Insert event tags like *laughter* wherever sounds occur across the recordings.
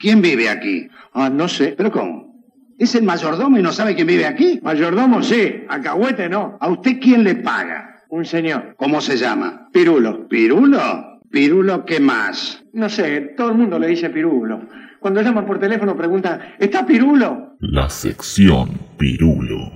¿Quién vive aquí? Ah, no sé. ¿Pero cómo? ¿Es el mayordomo y no sabe quién vive aquí? Mayordomo sí, alcahuete no. ¿A usted quién le paga? Un señor. ¿Cómo se llama? Pirulo. ¿Pirulo? ¿Pirulo qué más? No sé, todo el mundo le dice Pirulo. Cuando llaman por teléfono preguntan, ¿está Pirulo? La sección Pirulo.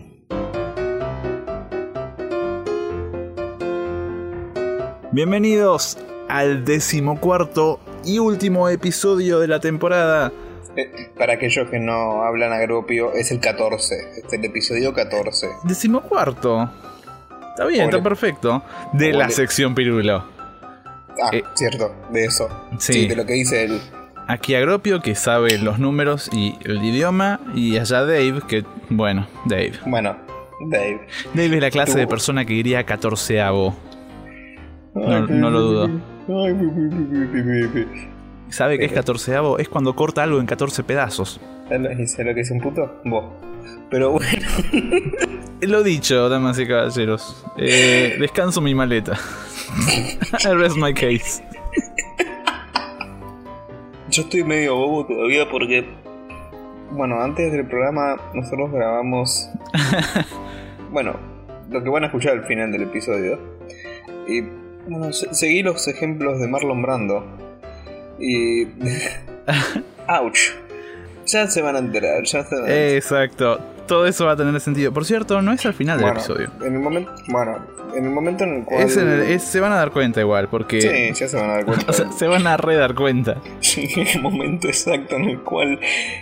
Bienvenidos al decimocuarto y último episodio de la temporada. Eh, para aquellos que no hablan agropio, es el 14. Es el episodio 14. Decimocuarto. Está bien, está perfecto. De la sección Pirulo. Ah, Eh, cierto, de eso. sí. de lo que dice él. Aquí Agropio, que sabe los números y el idioma. Y allá Dave, que, bueno, Dave. Bueno, Dave. Dave es la clase Tú. de persona que iría catorceavo. No- no lo dudo. ¿Sabe qué es catorceavo? Es cuando corta algo en 14 pedazos. ¿Sabes lo- ¿Y sabes lo que es un puto? Vos. Pero bueno, *laughs* Lo dicho, damas y caballeros. Eh, descanso mi maleta. *laughs* I rest my case. yo estoy medio bobo todavía porque. Bueno, antes del programa nosotros grabamos. *laughs* bueno, lo que van a escuchar al final del episodio. Y bueno, se- seguí los ejemplos de Marlon Brando. Y. *laughs* ¡Ouch! Ya se van a enterar, ya se van a enterar. Exacto. Todo eso va a tener sentido. Por cierto, no es al final del episodio. En el momento, bueno, en el momento en el cual. Es en el- es- se van a dar cuenta igual, porque Sí, ya se van a dar cuenta. *laughs* o sea, se van a re dar cuenta. *laughs* Sí, en el momento exacto en el cual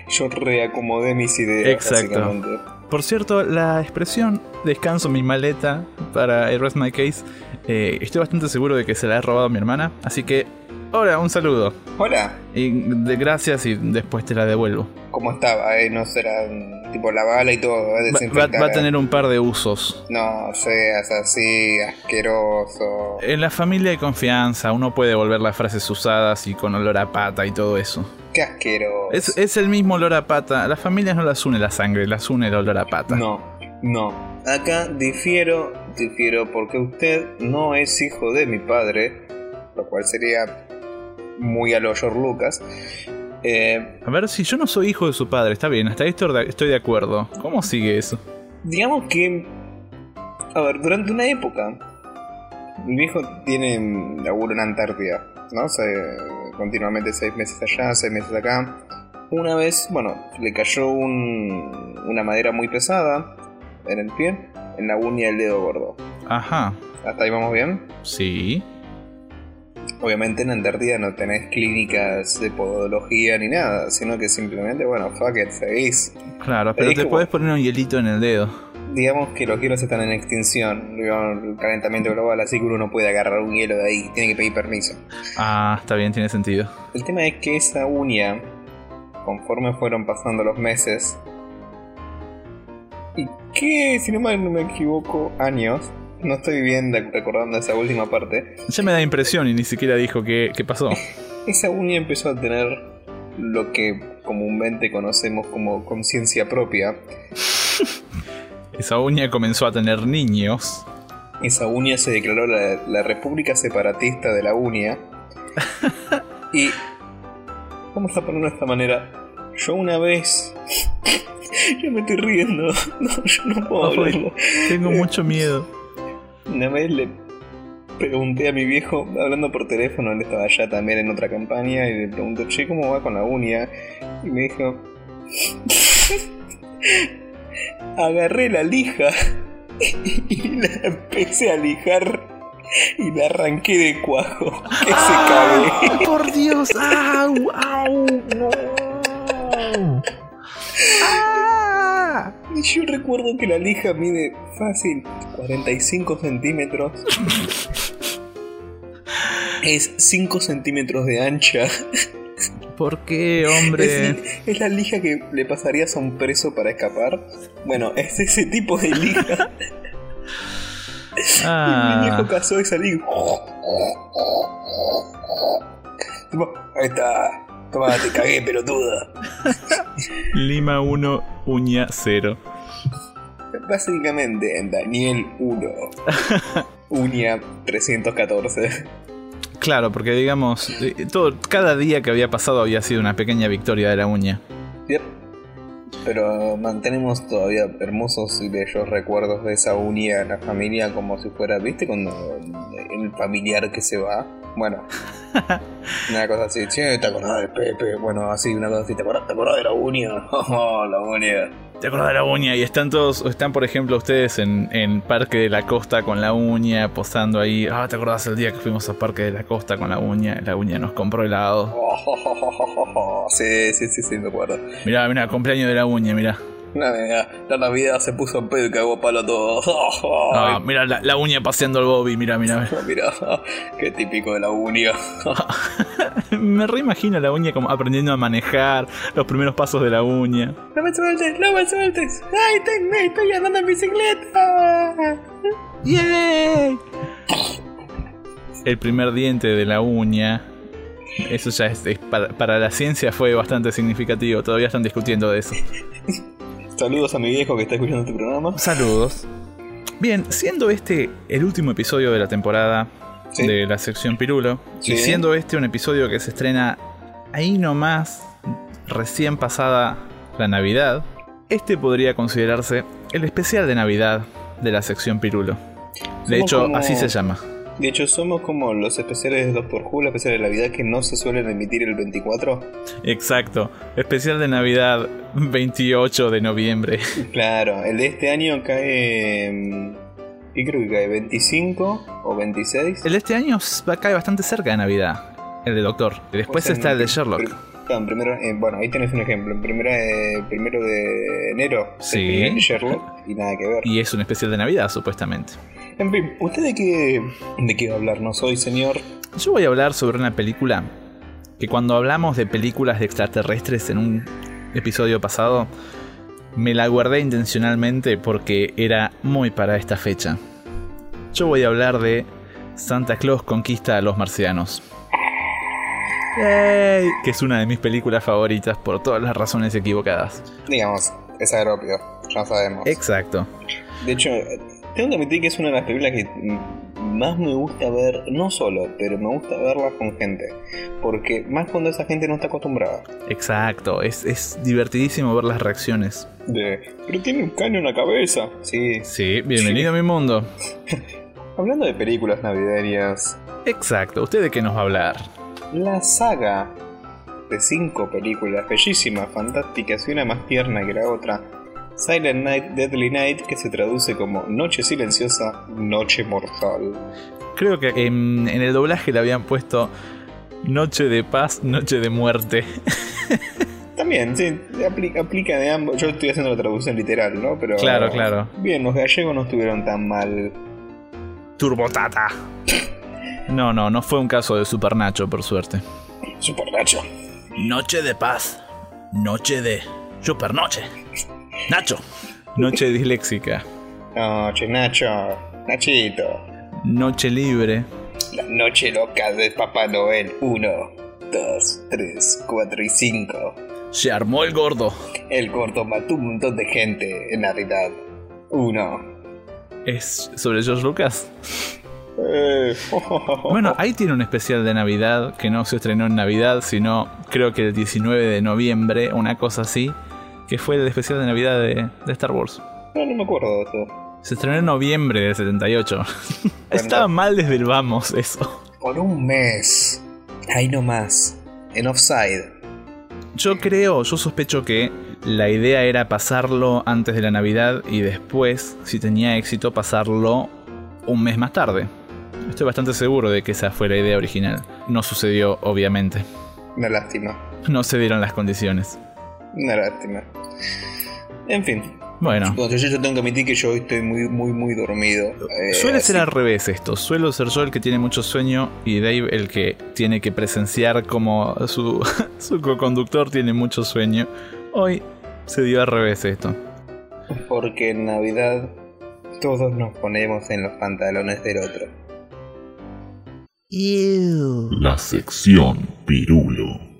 yo reacomodé mis ideas. Exacto. Por cierto, la expresión descanso mi maleta para I rest my case, eh, estoy bastante seguro de que se la ha robado mi hermana. Así que, hola, un saludo. Hola, Y de gracias y después te la devuelvo. ¿cómo estaba? Eh? No será tipo la bala y todo, eh, Va, va- a tener un par de usos. No seas así, asqueroso. En la familia hay confianza, uno puede volver las frases usadas y con olor a pata y todo eso. Qué asqueroso. Es, es el mismo olor a pata. A las familias no las une la sangre, las une el olor a pata. No, no. Acá difiero, difiero porque usted no es hijo de mi padre, lo cual sería muy a lo George Lucas. Eh, A ver, si yo no soy hijo de su padre, está bien, hasta estoy de, acuerdo. ¿Cómo sigue eso? digamos que, a ver, durante una época, mi viejo tiene laburo en Antártida, ¿no? Se, continuamente seis meses allá, seis meses acá. Una vez, bueno, le cayó un- una madera muy pesada en el pie, en la uña del dedo gordo. Ajá, ¿Hasta ahí vamos bien? sí. Obviamente en Antártida no tenés clínicas de podología ni nada, sino que simplemente, bueno, fuck it, seguís. Claro, pero Te puedes poner un hielito en el dedo. Digamos que los hielos están en extinción, el calentamiento global, así que uno no puede agarrar un hielo de ahí, tiene que pedir permiso. Ah, está bien, tiene sentido. El tema es que esa uña, conforme fueron pasando los meses, y que, si no mal no me equivoco, años, no estoy bien recordando esa última parte, Ya me da impresión y ni siquiera dijo qué, qué pasó. *laughs* esa uña empezó a tener lo que comúnmente conocemos como conciencia propia. *laughs* Esa uña comenzó a tener niños. Esa uña se declaró la, la República Separatista de la Uña. *laughs* y vamos a ponerlo de esta manera. Yo una vez... *laughs* yo me estoy riendo. *laughs* No, yo no puedo Ay. hablarlo. Tengo mucho miedo. Una vez le pregunté a mi viejo, hablando por teléfono, él estaba allá también en otra campaña, y le pregunté, che, ¿cómo va con la uña? Y me dijo, *laughs* agarré la lija y la empecé a lijar y la arranqué de cuajo. Que se cague. ¡Por Dios! ¡Au! ¡Au! ¡No! Y yo recuerdo que la lija mide fácil 45 centímetros. Es 5 centímetros de ancha. ¿Por qué, hombre? Es, es la lija que le pasarías a un preso para escapar. Bueno, es ese tipo de lija. *laughs* Ah. Mi viejo cazó esa lija. Ahí está. Toma, te cagué, pelotuda. Lima 1, uña 0. Básicamente, en Daniel 1, uña 314. Claro, porque digamos, eh, todo, cada día que había pasado había sido una pequeña victoria de la uña. Yep. Pero mantenemos todavía hermosos y bellos recuerdos de esa unidad en la familia como si fuera, ¿viste? Cuando el familiar que se va. Bueno, *laughs* una cosa así, che, ¿te acordás de Pepe? Bueno, así, una cosa así, ¿te acordás, te acordás de la uña? *laughs* Oh, la uña. ¿Te acuerdas de la uña? Y están todos, están por ejemplo ustedes en, en Parque de la Costa con la uña, posando ahí. Ah, ¿te acordás el día que fuimos a Parque de la Costa con la uña? La uña nos compró helado. Oh, *laughs* sí, sí, sí, sí, me acuerdo. Mirá, mirá, cumpleaños de la uña, mirá. La, Navidad se puso en pedo y cagó a palo todo. Ah, mirá la, la uña paseando al Bobby, mirá, mirá. *laughs* Mira, qué típico de la uña. *laughs* Me reimagino la uña como aprendiendo a manejar, los primeros pasos de la uña. No me sueltes, no me sueltes. Ay, te- estoy andando en bicicleta. ¡Yay! El primer diente de la uña. Eso ya es, es para, para la ciencia fue bastante significativo. Todavía están discutiendo de eso. *laughs* Saludos a mi viejo que está escuchando este programa. Saludos. Bien, siendo este el último episodio de la temporada Sí. de la sección Pirulo, Sí. y siendo este un episodio que se estrena ahí nomás, recién pasada la Navidad, este podría considerarse el especial de Navidad de la sección Pirulo. De Somos hecho, como- así se llama. De hecho, somos como los especiales de Doctor Who, los especiales de Navidad que no se suelen emitir el 24. Exacto. Especial de Navidad 28 de noviembre. *laughs* Claro, el de este año cae. mm, ¿Qué creo que cae? ¿25 o 26? El de este año va- cae bastante cerca de Navidad. El de Doctor. Y después está el de Sherlock. en primero, eh, bueno, ahí tenés un ejemplo. En primero, eh, primero de enero, se Sí. Sherlock y nada que ver. Y es un especial de Navidad, supuestamente. En fin, ¿usted de qué, de qué va a hablarnos hoy, señor? Yo voy a hablar sobre una película que cuando hablamos de películas de extraterrestres en un episodio pasado, me la guardé intencionalmente porque era muy para esta fecha. Yo voy a hablar de Santa Claus conquista a los marcianos. Yay, Que es una de mis películas favoritas por todas las razones equivocadas. Digamos, es aerópido, ya sabemos. Exacto. De hecho, tengo que admitir que es una de las películas que más me gusta ver, no solo, pero me gusta verlas con gente. Porque más cuando esa gente no está acostumbrada. Exacto. Es, es divertidísimo ver las reacciones. De, pero tiene un caño en la cabeza. Sí. Sí, bienvenido a mi mundo. *laughs* Hablando de películas navideñas, Exacto. ¿Usted de qué nos va a hablar? la saga de cinco películas bellísimas, fantásticas y una más tierna que la otra. Silent Night, Deadly Night, que se traduce como Noche Silenciosa, Noche Mortal. Creo que en, en el doblaje le habían puesto Noche de paz, Noche de muerte. *laughs* También, sí, aplica, aplica de ambos. Yo estoy haciendo la traducción literal, ¿no? Pero. Claro, claro. Bien, los gallegos no estuvieron tan mal. Turbotata. No, no, no fue un caso de Super Nacho, por suerte. Super Nacho. Noche de paz, Noche de Super Noche. Nacho. Noche disléxica. Noche, Nacho. Nachito. Noche libre. La noche loca de Papá Noel. Uno, dos, tres, cuatro y cinco. Se armó el gordo. El gordo mató un montón de gente en Navidad. Uno. ¿Es sobre George Lucas? Eh, *laughs* Bueno, ahí tiene un especial de Navidad que no se estrenó en Navidad, sino creo que el 19 de noviembre, una cosa así, que fue el especial de Navidad de, de Star Wars. no, no me acuerdo de eso. Se estrenó en noviembre del 78. Estaba mal desde el vamos eso. Por un mes. Ahí nomás. En Offside. Yo creo, yo sospecho que la idea era pasarlo antes de la Navidad y después, si tenía éxito, pasarlo un mes más tarde. Estoy bastante seguro de que esa fue la idea original. No sucedió, obviamente. Una lástima. No se dieron las condiciones. Una lástima. En fin. Bueno, Bueno, yo, yo tengo que admitir que yo hoy estoy muy, muy, muy dormido. Eh, suele ser al revés esto. Suelo ser yo el que tiene mucho sueño y Dave el que tiene que presenciar como su, *laughs* su co-conductor tiene mucho sueño. Hoy se dio al revés esto. Porque en Navidad todos nos ponemos en los pantalones del otro. La sección Pirulo.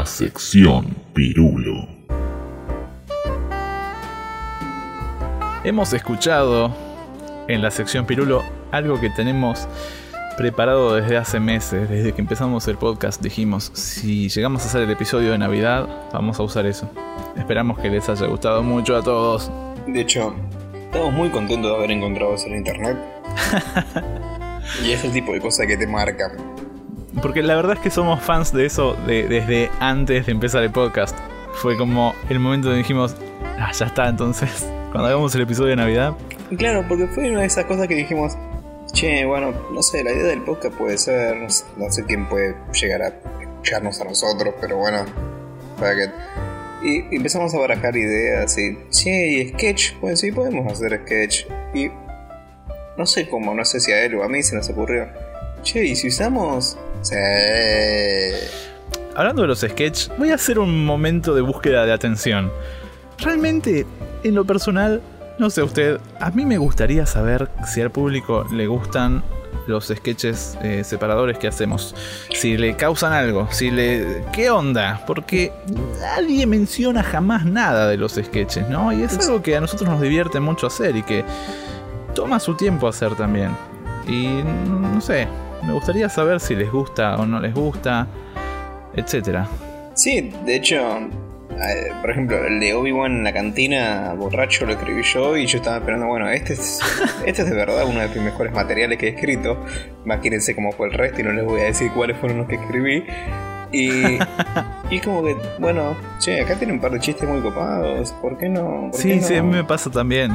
La sección Pirulo. Hemos escuchado en la sección Pirulo algo que tenemos preparado desde hace meses, desde que empezamos el podcast. Dijimos, si llegamos a hacer el episodio de Navidad, vamos a usar eso. Esperamos que les haya gustado mucho a todos. De hecho, estamos muy contentos de haber encontrado eso en internet. *laughs* y es el tipo de cosa que te marca. Porque la verdad es que somos fans de eso de- desde antes de empezar el podcast. Fue como el momento donde dijimos, ah, ya está, entonces, *laughs* cuando hagamos el episodio de Navidad, Claro, porque fue una de esas cosas que dijimos, che, bueno, no sé, la idea del podcast puede ser, no sé, no sé quién puede llegar a escucharnos a nosotros, pero bueno, para que... Y empezamos a barajar ideas y, che, y sketch, pues sí, podemos hacer sketch. Y no sé cómo, no sé si a él o a mí se nos ocurrió. Che, ¿y si usamos? Sí. Hablando de los sketches, voy a hacer un momento de búsqueda de atención. Realmente, en lo personal, no sé usted, a mí me gustaría saber si al público le gustan los sketches eh, separadores que hacemos. Si le causan algo, si le... ¿Qué onda? Porque nadie menciona jamás nada de los sketches, ¿no? Y es algo que a nosotros nos divierte mucho hacer y que toma su tiempo hacer también. Y no sé, me gustaría saber si les gusta o no les gusta etcétera. Sí, de hecho, eh, por ejemplo, el de Obi-Wan en la cantina, borracho, lo escribí yo y yo estaba esperando, bueno, este es, *laughs* este es de verdad uno de mis mejores materiales que he escrito. Imagínense cómo fue el resto y no les voy a decir cuáles fueron los que escribí. Y, *laughs* y es como que, bueno, che, acá tiene un par de chistes muy copados, ¿por qué no? ¿Por Sí, qué sí, a no? mí me pasa también.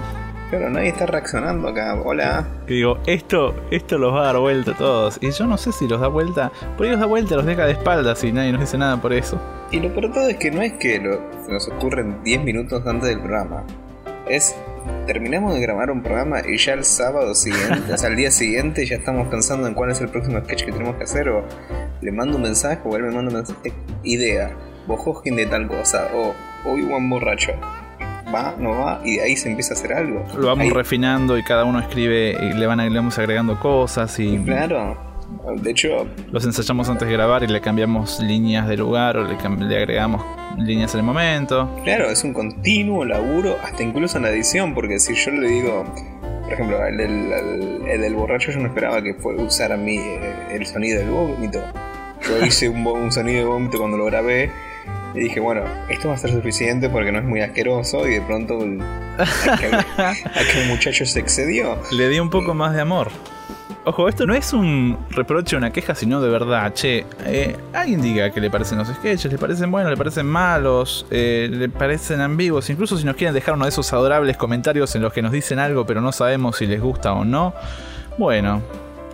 Claro, nadie está reaccionando acá, hola. Que digo, esto, esto los va a dar vuelta a todos. Y yo no sé si los da vuelta. Por ahí los da vuelta, los deja de espaldas y nadie nos dice nada por eso. Y lo peor todo es que no es que lo, se nos ocurren 10 minutos antes del programa. Es. Terminamos de grabar un programa y ya el sábado siguiente, o sea, el día *laughs* siguiente, ya estamos pensando en cuál es el próximo sketch que tenemos que hacer. O le mando un mensaje o él me manda un mensaje. Idea, Bojojin de tal cosa. O Obi-Wan borracho. Va, no va, y de ahí se empieza a hacer algo. Lo vamos Ahí- refinando y cada uno escribe y le, van, a- le vamos agregando cosas y Claro. De hecho, los ensayamos antes de grabar y le cambiamos líneas de lugar o le, le agregamos líneas en el momento. Claro, es un continuo laburo, hasta incluso en la edición, porque si yo le digo, por ejemplo, el del, el- el del borracho yo no esperaba que fue usar a mí eh, el sonido del vómito. Yo hice un sonido de vómito cuando lo grabé y dije, bueno, esto va a ser suficiente porque no es muy asqueroso y de pronto el, aquel, *laughs* aquel muchacho se excedió. Le di un poco más de amor. Ojo, esto no es un reproche o una queja, sino de verdad. Che, eh, alguien diga que le parecen los sketches, le parecen buenos, le parecen malos, eh, le parecen ambiguos. Incluso si nos quieren dejar uno de esos adorables comentarios en los que nos dicen algo, pero no sabemos si les gusta o no. Bueno,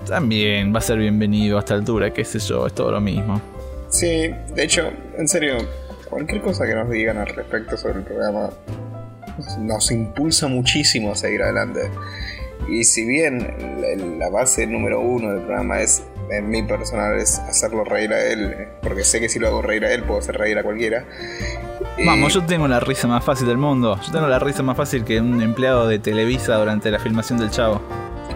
también va a ser bienvenido a esta altura, qué sé yo, es todo lo mismo. Sí, de hecho, en serio, cualquier cosa que nos digan al respecto sobre el programa nos impulsa muchísimo a seguir adelante. Y si bien la, base número uno del programa es, en mi personal, es hacerlo reír a él, porque sé que si lo hago reír a él, puedo hacer reír a cualquiera. Vamos, yo tengo la risa más fácil del mundo. Yo tengo la risa más fácil que un empleado de Televisa durante la filmación del Chavo.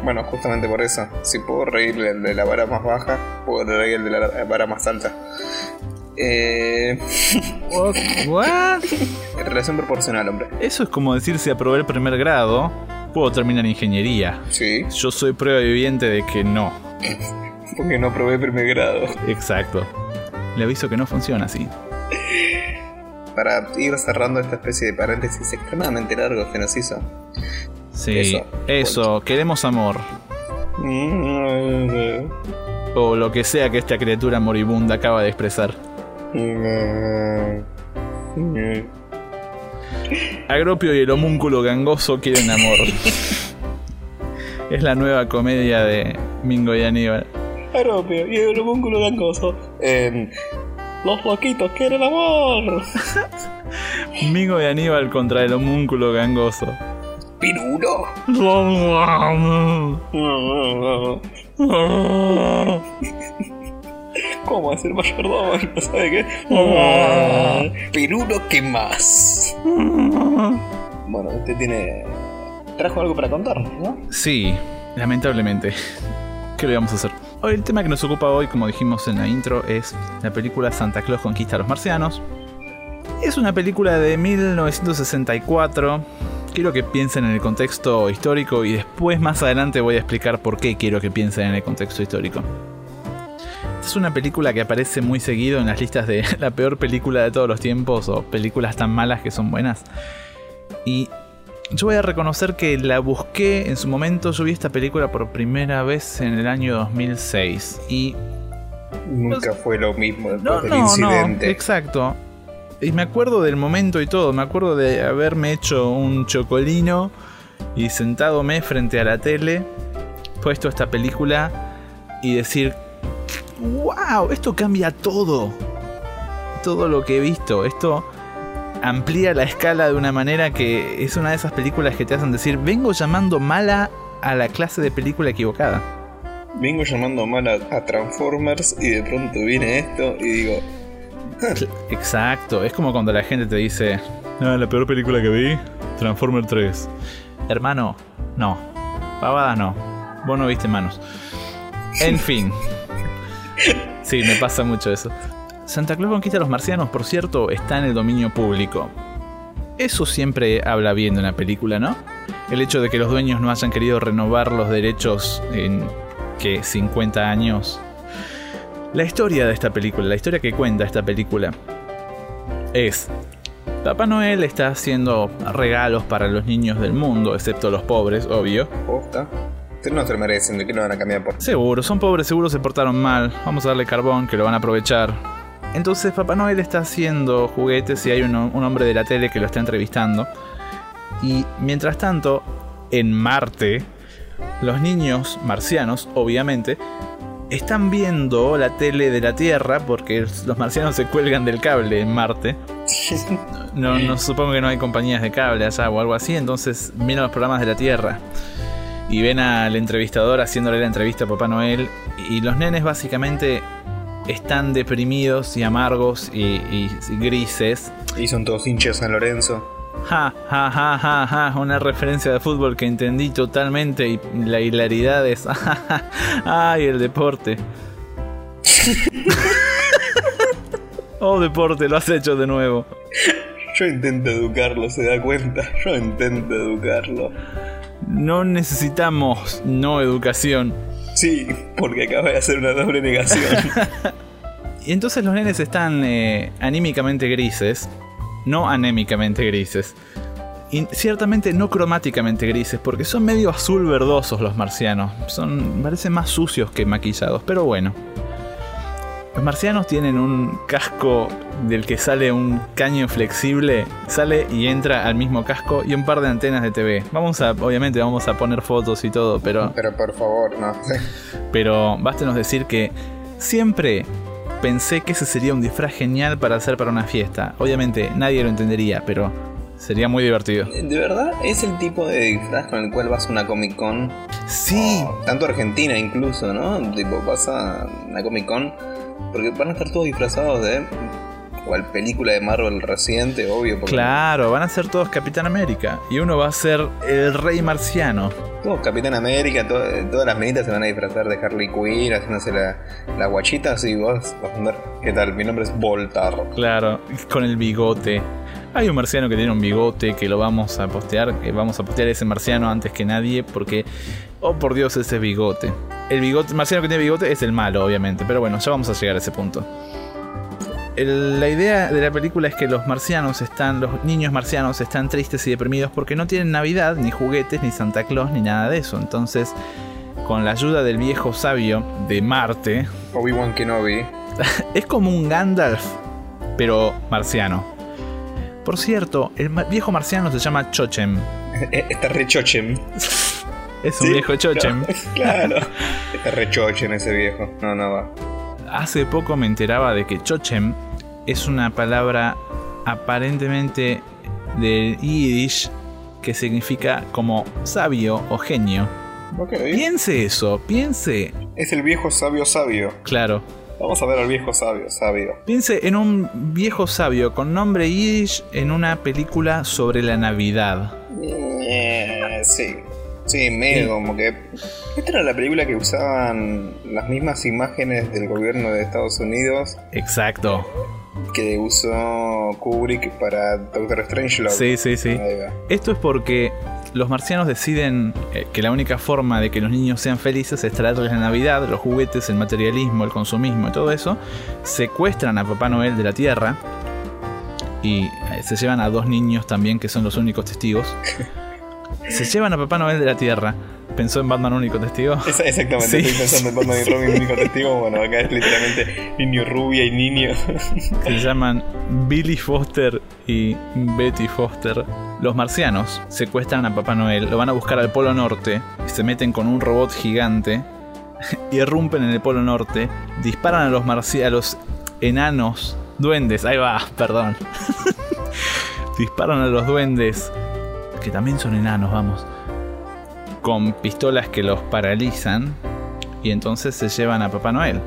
Bueno, justamente por eso, si puedo reír el de la vara más baja, puedo reír el de la vara más alta. Eh, *laughs* ¿What? relación proporcional, hombre. Eso es como decir si aprobé el primer grado, puedo terminar ingeniería. Sí, Yo soy prueba viviente de que no. *laughs* porque no probé primer grado. Exacto. Le aviso que no funciona así. Para ir cerrando esta especie de paréntesis extremadamente largo que nos hizo. Sí, Eso. eso, queremos amor. O lo que sea que esta criatura moribunda acaba de expresar. *laughs* Agropio y el homúnculo gangoso quieren amor. *laughs* es la nueva comedia de Mingo y Aníbal. Aropio y el homúnculo gangoso. Eh, los loquitos quieren amor. *laughs* Mingo y Aníbal contra el homúnculo gangoso. Pirulo. ¿Cómo hacer mayordomo? *laughs* ¿No sabe qué? Pirulo, ¿qué más? Bueno, usted tiene. Trajo algo para contar, ¿no? Sí, lamentablemente. ¿Qué le vamos a hacer? Hoy el tema que nos ocupa hoy, como dijimos en la intro, es la película Santa Claus conquista a los marcianos. Es una película de 1964. Quiero que piensen en el contexto histórico y después más adelante voy a explicar por qué quiero que piensen en el contexto histórico. Es una película que aparece muy seguido en las listas de *laughs* la peor película de todos los tiempos o películas tan malas que son buenas. Y yo voy a reconocer que la busqué en su momento. Yo vi esta película por primera vez en el año 2006. Y. Nunca fue lo mismo después No, del no, no. incidente. Exacto. Y me acuerdo del momento y todo. Me acuerdo de haberme hecho un chocolino y sentadome frente a la tele, puesto esta película y decir: ¡Wow! Esto cambia todo. Todo lo que he visto. Esto amplía la escala de una manera que es una de esas películas que te hacen decir: Vengo llamando mala a la clase de película equivocada. Vengo llamando mal a, Transformers y de pronto viene esto y digo, Exacto, es como cuando la gente te dice, "Ah, la peor película que vi, Transformer 3. Hermano, no. Pavada no. Vos no viste manos. En *laughs* fin. Sí, me pasa mucho eso. Santa Claus conquista a los marcianos, por cierto, está en el dominio público. Eso siempre habla bien de una película, ¿no? El hecho de que los dueños no hayan querido renovar los derechos en que 50 años la historia de esta película, la historia que cuenta esta película es Papá Noel está haciendo regalos para los niños del mundo, excepto los pobres, obvio. posta. No se lo merecen, ¿de qué lo van a cambiar por? Seguro, son pobres, seguro se portaron mal. Vamos a darle carbón, que lo van a aprovechar. Entonces Papá Noel está haciendo juguetes y hay uno- un hombre de la tele que lo está entrevistando. Y mientras tanto, en Marte, los niños marcianos, obviamente, están viendo la tele de la Tierra porque los marcianos se cuelgan del cable en Marte. *laughs* No, no supongo que no hay compañías de cable allá o algo así, entonces miran los programas de la Tierra y ven al entrevistador haciéndole la entrevista a Papá Noel y los nenes básicamente están deprimidos y amargos y, y- y grises. Y son todos hinchas San Lorenzo. Ja, ja, ja, ja, ja, una referencia de fútbol que entendí totalmente y la hilaridad es... *laughs* ¡Ay, el deporte! *laughs* oh, deporte, lo has hecho de nuevo. Yo intento educarlo, ¿se da cuenta? Yo intento educarlo. No necesitamos no educación. Sí, porque acaba de hacer una doble negación. *laughs* Y entonces los nenes están eh, anímicamente grises, no anémicamente grises. Y ciertamente no cromáticamente grises, porque son medio azul verdosos los marcianos. Son, parecen más sucios que maquillados, pero bueno. Los marcianos tienen un casco del que sale un caño flexible, sale y entra al mismo casco y un par de antenas de TV. Vamos a, obviamente vamos a poner fotos y todo, pero Pero por favor, no. pero bástenos decir que siempre pensé que ese sería un disfraz genial para hacer para una fiesta. Obviamente nadie lo entendería, pero sería muy divertido. ¿De verdad es el tipo de disfraz con el cual vas a una Comic Con? Sí, tanto Argentina incluso, ¿no? Tipo, vas a una Comic Con porque van a estar todos disfrazados de cual película de Marvel reciente, obvio. Porque claro, van a ser todos Capitán América y uno va a ser el rey marciano. Todos Capitán América, to- todas las menitas se van a disfrazar de Harley Quinn, haciéndose la, la guachita, así vos vas a andar. ¿Qué tal? Mi nombre es Voltar. Claro, con el bigote. Hay un marciano que tiene un bigote que lo vamos a postear, que vamos a postear ese marciano antes que nadie porque oh por Dios ese bigote. El bigote marciano que tiene bigote es el malo, obviamente, pero bueno, ya vamos a llegar a ese punto. El- la idea de la película es que los marcianos están, los niños marcianos están tristes y deprimidos porque no tienen Navidad, ni juguetes, ni Santa Claus, ni nada de eso. Entonces, con la ayuda del viejo sabio de Marte, *laughs* Obi-Wan Kenobi. es como un Gandalf, pero marciano. Por cierto, el viejo marciano se llama Chochem. *laughs* Está re chochem. *laughs* Es un Sí, viejo Chochem. no, *laughs* claro. Está re chochem ese viejo. No, no va. Hace poco me enteraba de que Chochem es una palabra aparentemente del Yiddish que significa como sabio o genio. Piense eso, piense. Es el viejo sabio sabio. Claro. Vamos a ver al viejo sabio sabio. Piense en un viejo sabio con nombre Yiddish en una película sobre la Navidad. Eh, sí. Sí, medio como que. Esta era la película que usaban las mismas imágenes del gobierno de Estados Unidos Exacto. que usó Kubrick para Doctor Strangelove. Sí, sí, sí. Esto es porque los marcianos deciden eh, que la única forma de que los niños sean felices es traerles la Navidad, los juguetes, el materialismo, el consumismo y todo eso. Secuestran a Papá Noel de la Tierra y eh, se llevan a dos niños también que son los únicos testigos. *laughs* Se llevan a Papá Noel de la Tierra. ¿Pensó en Batman único testigo? *laughs* Exactamente, Sí. estoy pensando en Batman y Robin, único *laughs* testigo. Bueno, acá es literalmente niño rubia y niño. Se llaman Billy Foster y Betty Foster. Los marcianos secuestran a Papá Noel, lo van a buscar al Polo Norte se meten con un robot gigante, *laughs* irrumpen en el Polo Norte, disparan a los, a los enanos, duendes, ahí va, perdón. disparan a los duendes, que también son enanos, vamos, con pistolas que los paralizan y entonces se llevan a Papá Noel.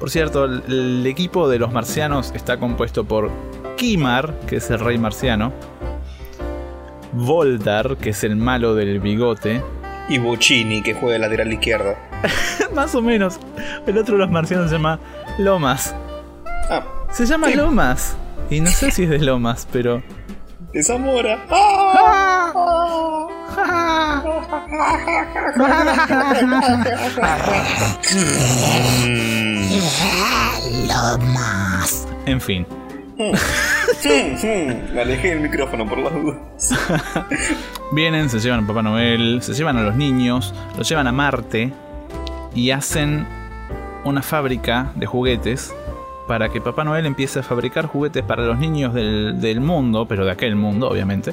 Por cierto, el, el equipo de los marcianos está compuesto por Kimar, que es el rey marciano, Voldar, que es el malo del bigote, y Bocini, que juega de lateral izquierdo. *laughs* más o menos. El otro de los marcianos se llama Lomas. Ah, Se llama Sí. Lomas. Y no sé si es de Lomas, pero... de Zamora. ¡Ah! *laughs* En fin. Me alejé del micrófono por las dudas. *laughs* Vienen, se llevan a Papá Noel, se llevan a los niños, los llevan a Marte y hacen una fábrica de juguetes para que Papá Noel empiece a fabricar juguetes para los niños del, del mundo, pero de aquel mundo, obviamente.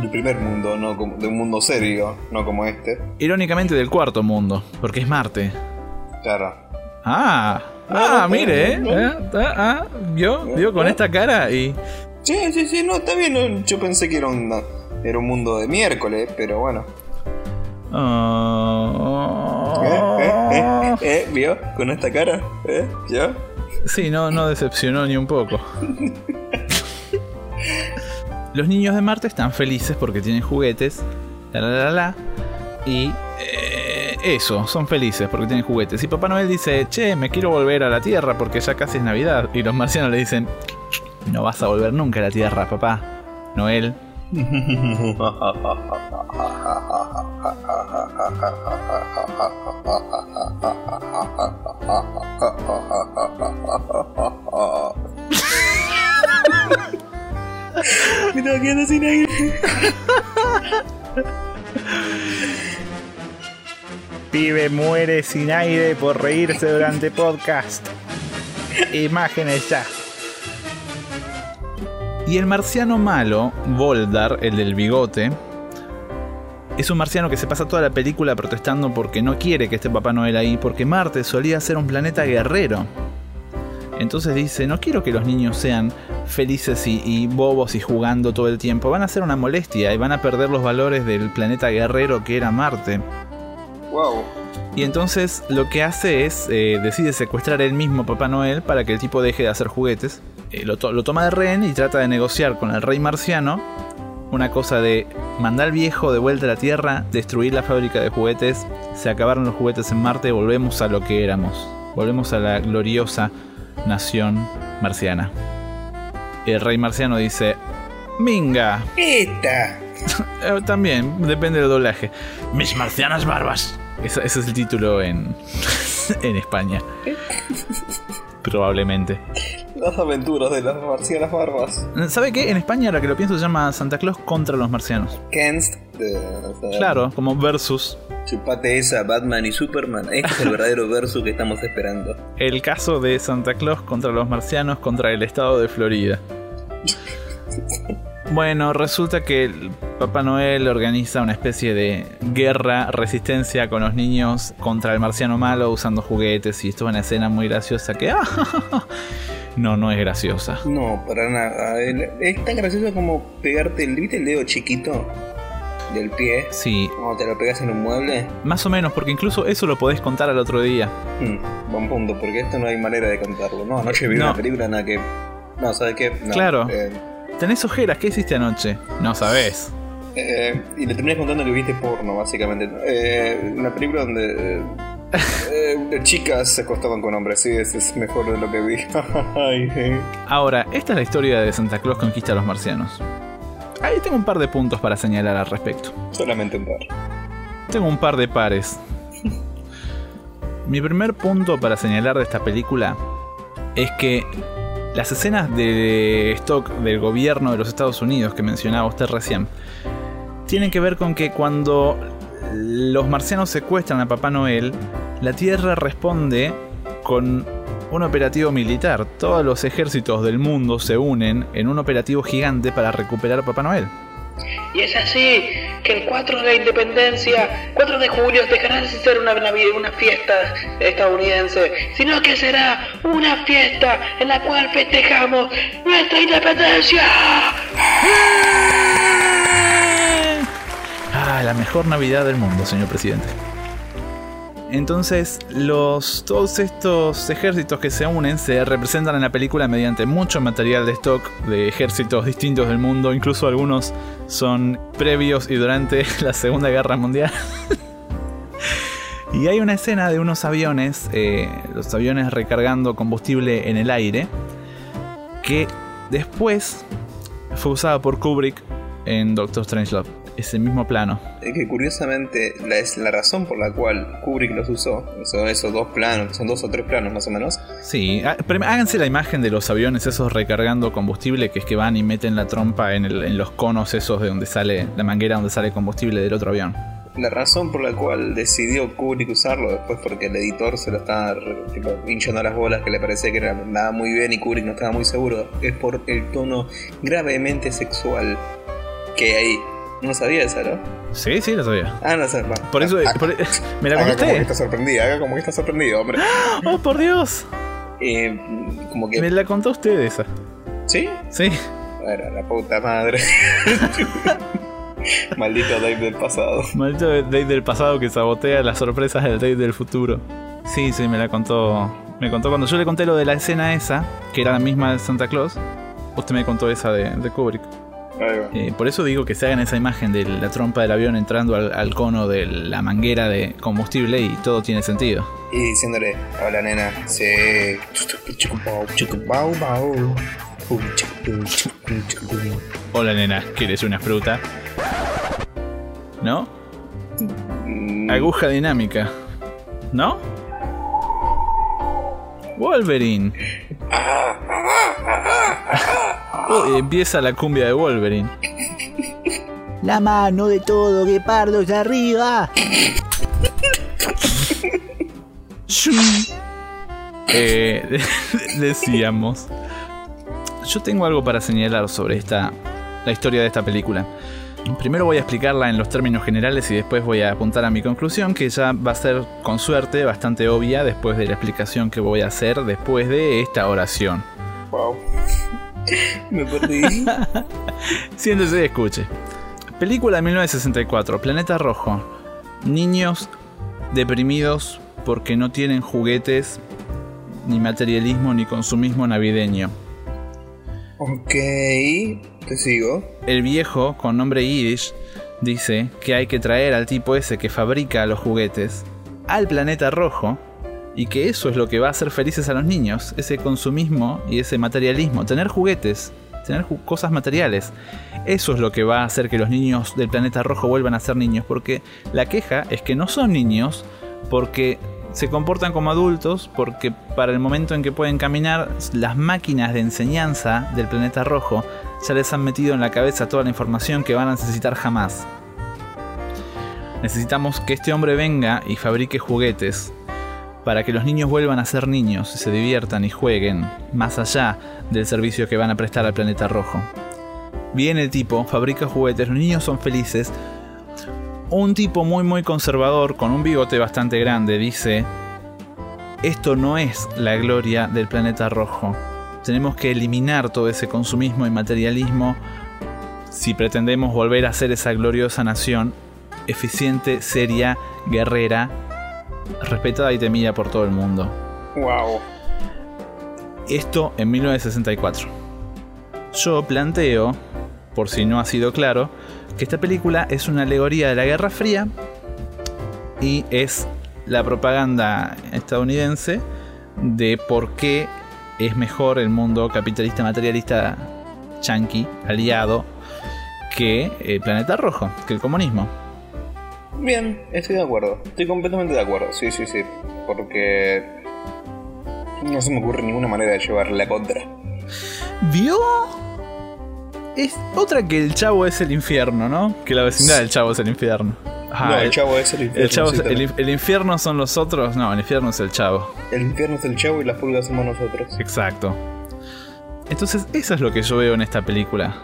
Del primer mundo, no como, de un mundo serio, no como este. Irónicamente del cuarto mundo, porque es Marte. Claro. Ah, ah, mire, ¿eh? ¿Eh? Ah, ah, ¿Vio? ¿Vio con esta cara? Y... Sí, sí, sí, no, está bien. no, Yo pensé que era un, era un mundo de miércoles, pero bueno. Oh. ¿Eh? ¿Eh? ¿Eh? ¿Eh? ¿Vio? Con esta cara. ¿Eh? ¿Ya? Sí, no, no decepcionó ni un poco. Los niños de Marte están felices porque tienen juguetes. La la la la. Y eh, eso, son felices porque tienen juguetes. Y Papá Noel dice, che, me quiero volver a la Tierra porque ya casi es Navidad. Y los marcianos le dicen, no vas a volver nunca a la Tierra, papá. Noel. Me muere sin aire por reírse durante podcast. Imágenes ya. Y el marciano malo, Voldar, el del bigote, es un marciano que se pasa toda la película protestando porque no quiere que esté Papá Noel ahí, porque Marte solía ser un planeta guerrero. Entonces dice, no quiero que los niños sean felices y, y bobos y jugando todo el tiempo, van a ser una molestia y van a perder los valores del planeta guerrero que era Marte. Wow. Y entonces lo que hace es, eh, decide secuestrar él mismo a Papá Noel para que el tipo deje de hacer juguetes. Eh, lo, to- lo toma de rehén y trata de negociar con el rey marciano una cosa de mandar al viejo de vuelta a la Tierra, destruir la fábrica de juguetes, se acabaron los juguetes en Marte, volvemos a lo que éramos. Volvemos a la gloriosa nación marciana. El rey marciano dice, Minga, Esta. *laughs* eh, también, depende del doblaje. Mis marcianas barbas. Ese, ese es el título en, *laughs* en España. *laughs* Probablemente. Las aventuras de las marcianas barbas. ¿Sabe qué? En España, ahora que lo pienso, se llama Santa Claus contra los marcianos. Kenst. De, o sea, Claro, como versus. Chupate esa, Batman y Superman. Este es el verdadero verso que estamos esperando. El caso de Santa Claus contra los marcianos contra el estado de Florida. Bueno, resulta que el Papá Noel organiza una especie de guerra, resistencia con los niños contra el marciano malo usando juguetes y esto es una escena muy graciosa que... *laughs* No, no es graciosa. No, para nada. Es tan gracioso como pegarte el, ¿viste el dedo chiquito del pie. Sí, Cuando te lo pegas en un mueble. más o menos, porque incluso eso lo podés contar al otro día. Hmm, buen punto, porque esto no hay manera de contarlo. No, anoche vi No. una película en la que. No, ¿sabes qué? No, Claro. eh, ¿Tenés ojeras? ¿Qué hiciste anoche? No sabés. Eh, y le terminas contando que viste porno, básicamente. Eh, una película donde eh, chicas se acostaban con hombres, sí, es, es mejor de lo que vi. *laughs* Eh. Ahora, esta es la historia de Santa Claus conquista a los marcianos. Ahí tengo un par de puntos para señalar al respecto. Solamente un par. Tengo un par de pares. Mi primer punto para señalar de esta película es que las escenas de stock del gobierno de los Estados Unidos que mencionaba usted recién tienen que ver con que cuando los marcianos secuestran a Papá Noel, la Tierra responde con un operativo militar. Todos los ejércitos del mundo se unen en un operativo gigante para recuperar a Papá Noel. Y es así que el 4 de la independencia, 4 de julio, dejará de ser una, fiesta estadounidense, sino que será una fiesta en la cual festejamos nuestra independencia. Ah, la mejor Navidad del mundo, señor presidente. Entonces, los, todos estos ejércitos que se unen se representan en la película mediante mucho material de stock de ejércitos distintos del mundo, incluso algunos son previos y durante *laughs* la Segunda Guerra Mundial. *laughs* y hay una escena de unos aviones, eh, los aviones recargando combustible en el aire, que después fue usada por Kubrick en Doctor Strangelove. Ese mismo plano. Es que curiosamente la, es la razón por la cual Kubrick los usó, son esos dos planos, son dos o tres planos más o menos. Sí, prim- háganse la imagen de los aviones esos recargando combustible, que es que van y meten la trompa en, el- en los conos esos de donde sale, la manguera donde sale combustible del otro avión. La razón por la cual decidió Kubrick usarlo después porque el editor se lo estaba tipo, hinchando las bolas que le parecía que andaba muy bien y Kubrick no estaba muy seguro es por el tono gravemente sexual que hay. No sabía eso, ¿no? Sí, sí, lo sabía. Ah, no sé. va. Por eso, Ah, por- me la haga como que está sorprendido, haga como que está sorprendido, hombre. *gasps* Oh, por Dios. Eh, como que. Me la contó usted esa. ¿Sí? Sí. Bueno, la puta madre. *laughs* Maldito Dave del pasado. Maldito Dave del pasado que sabotea las sorpresas del Dave del futuro. Sí, sí, me la contó. Me contó cuando yo le conté lo de la escena esa, que era la misma de Santa Claus. Usted me contó esa de, de Kubrick. Eh, por eso digo que se hagan esa imagen de la trompa del avión entrando al, al cono de la manguera de combustible y todo tiene sentido. Y diciéndole, hola nena, sí. Hola nena, ¿quieres una fruta? ¿No? Mm, Aguja dinámica. ¿No? Wolverine. Oh, empieza la cumbia de Wolverine. La mano de todo, guepardos arriba. Shum. Eh, *laughs* decíamos. Yo tengo algo para señalar sobre esta. la historia de esta película. Primero voy a explicarla en los términos generales y después voy a apuntar a mi conclusión, que ya va a ser con suerte bastante obvia después de la explicación que voy a hacer después de esta oración. Wow. Me perdí. *laughs* Siéntese y escuche. Película de 1964, Planeta Rojo. Niños deprimidos porque no tienen juguetes, ni materialismo, ni consumismo navideño. ok, te sigo. El viejo, con nombre Yiddish, dice que hay que traer al tipo ese que fabrica los juguetes al planeta rojo y que eso es lo que va a hacer felices a los niños, ese consumismo y ese materialismo, tener juguetes, tener cosas materiales. Eso es lo que va a hacer que los niños del planeta rojo vuelvan a ser niños, porque la queja es que no son niños, porque se comportan como adultos, porque para el momento en que pueden caminar, las máquinas de enseñanza del planeta rojo ya les han metido en la cabeza toda la información que van a necesitar jamás. Necesitamos que este hombre venga y fabrique juguetes para que los niños vuelvan a ser niños se diviertan y jueguen más allá del servicio que van a prestar al planeta rojo. Viene el tipo, fabrica juguetes, los niños son felices. Un tipo muy muy conservador con un bigote bastante grande dice, esto no es la gloria del planeta rojo. Tenemos que eliminar todo ese consumismo y materialismo si pretendemos volver a ser esa gloriosa nación eficiente, seria, guerrera, respetada y temida por todo el mundo. Wow. Esto en 1964. Yo planteo por si no ha sido claro, que esta película es una alegoría de la Guerra Fría y es la propaganda estadounidense de por qué es mejor el mundo capitalista materialista chanqui aliado que el planeta rojo, que el comunismo. Bien, estoy de acuerdo. Estoy completamente de acuerdo. Sí, sí, sí. Porque no se me ocurre ninguna manera de llevarle la contra. ¿Vio? Es otra que el chavo es el infierno, ¿no? Que la vecindad del chavo es el infierno. Ajá, no, el chavo es el infierno. el chavo es- el infierno son los otros. No, el infierno es el chavo. El infierno es el chavo y las pulgas somos nosotros. Exacto. Entonces, eso es lo que yo veo en esta película.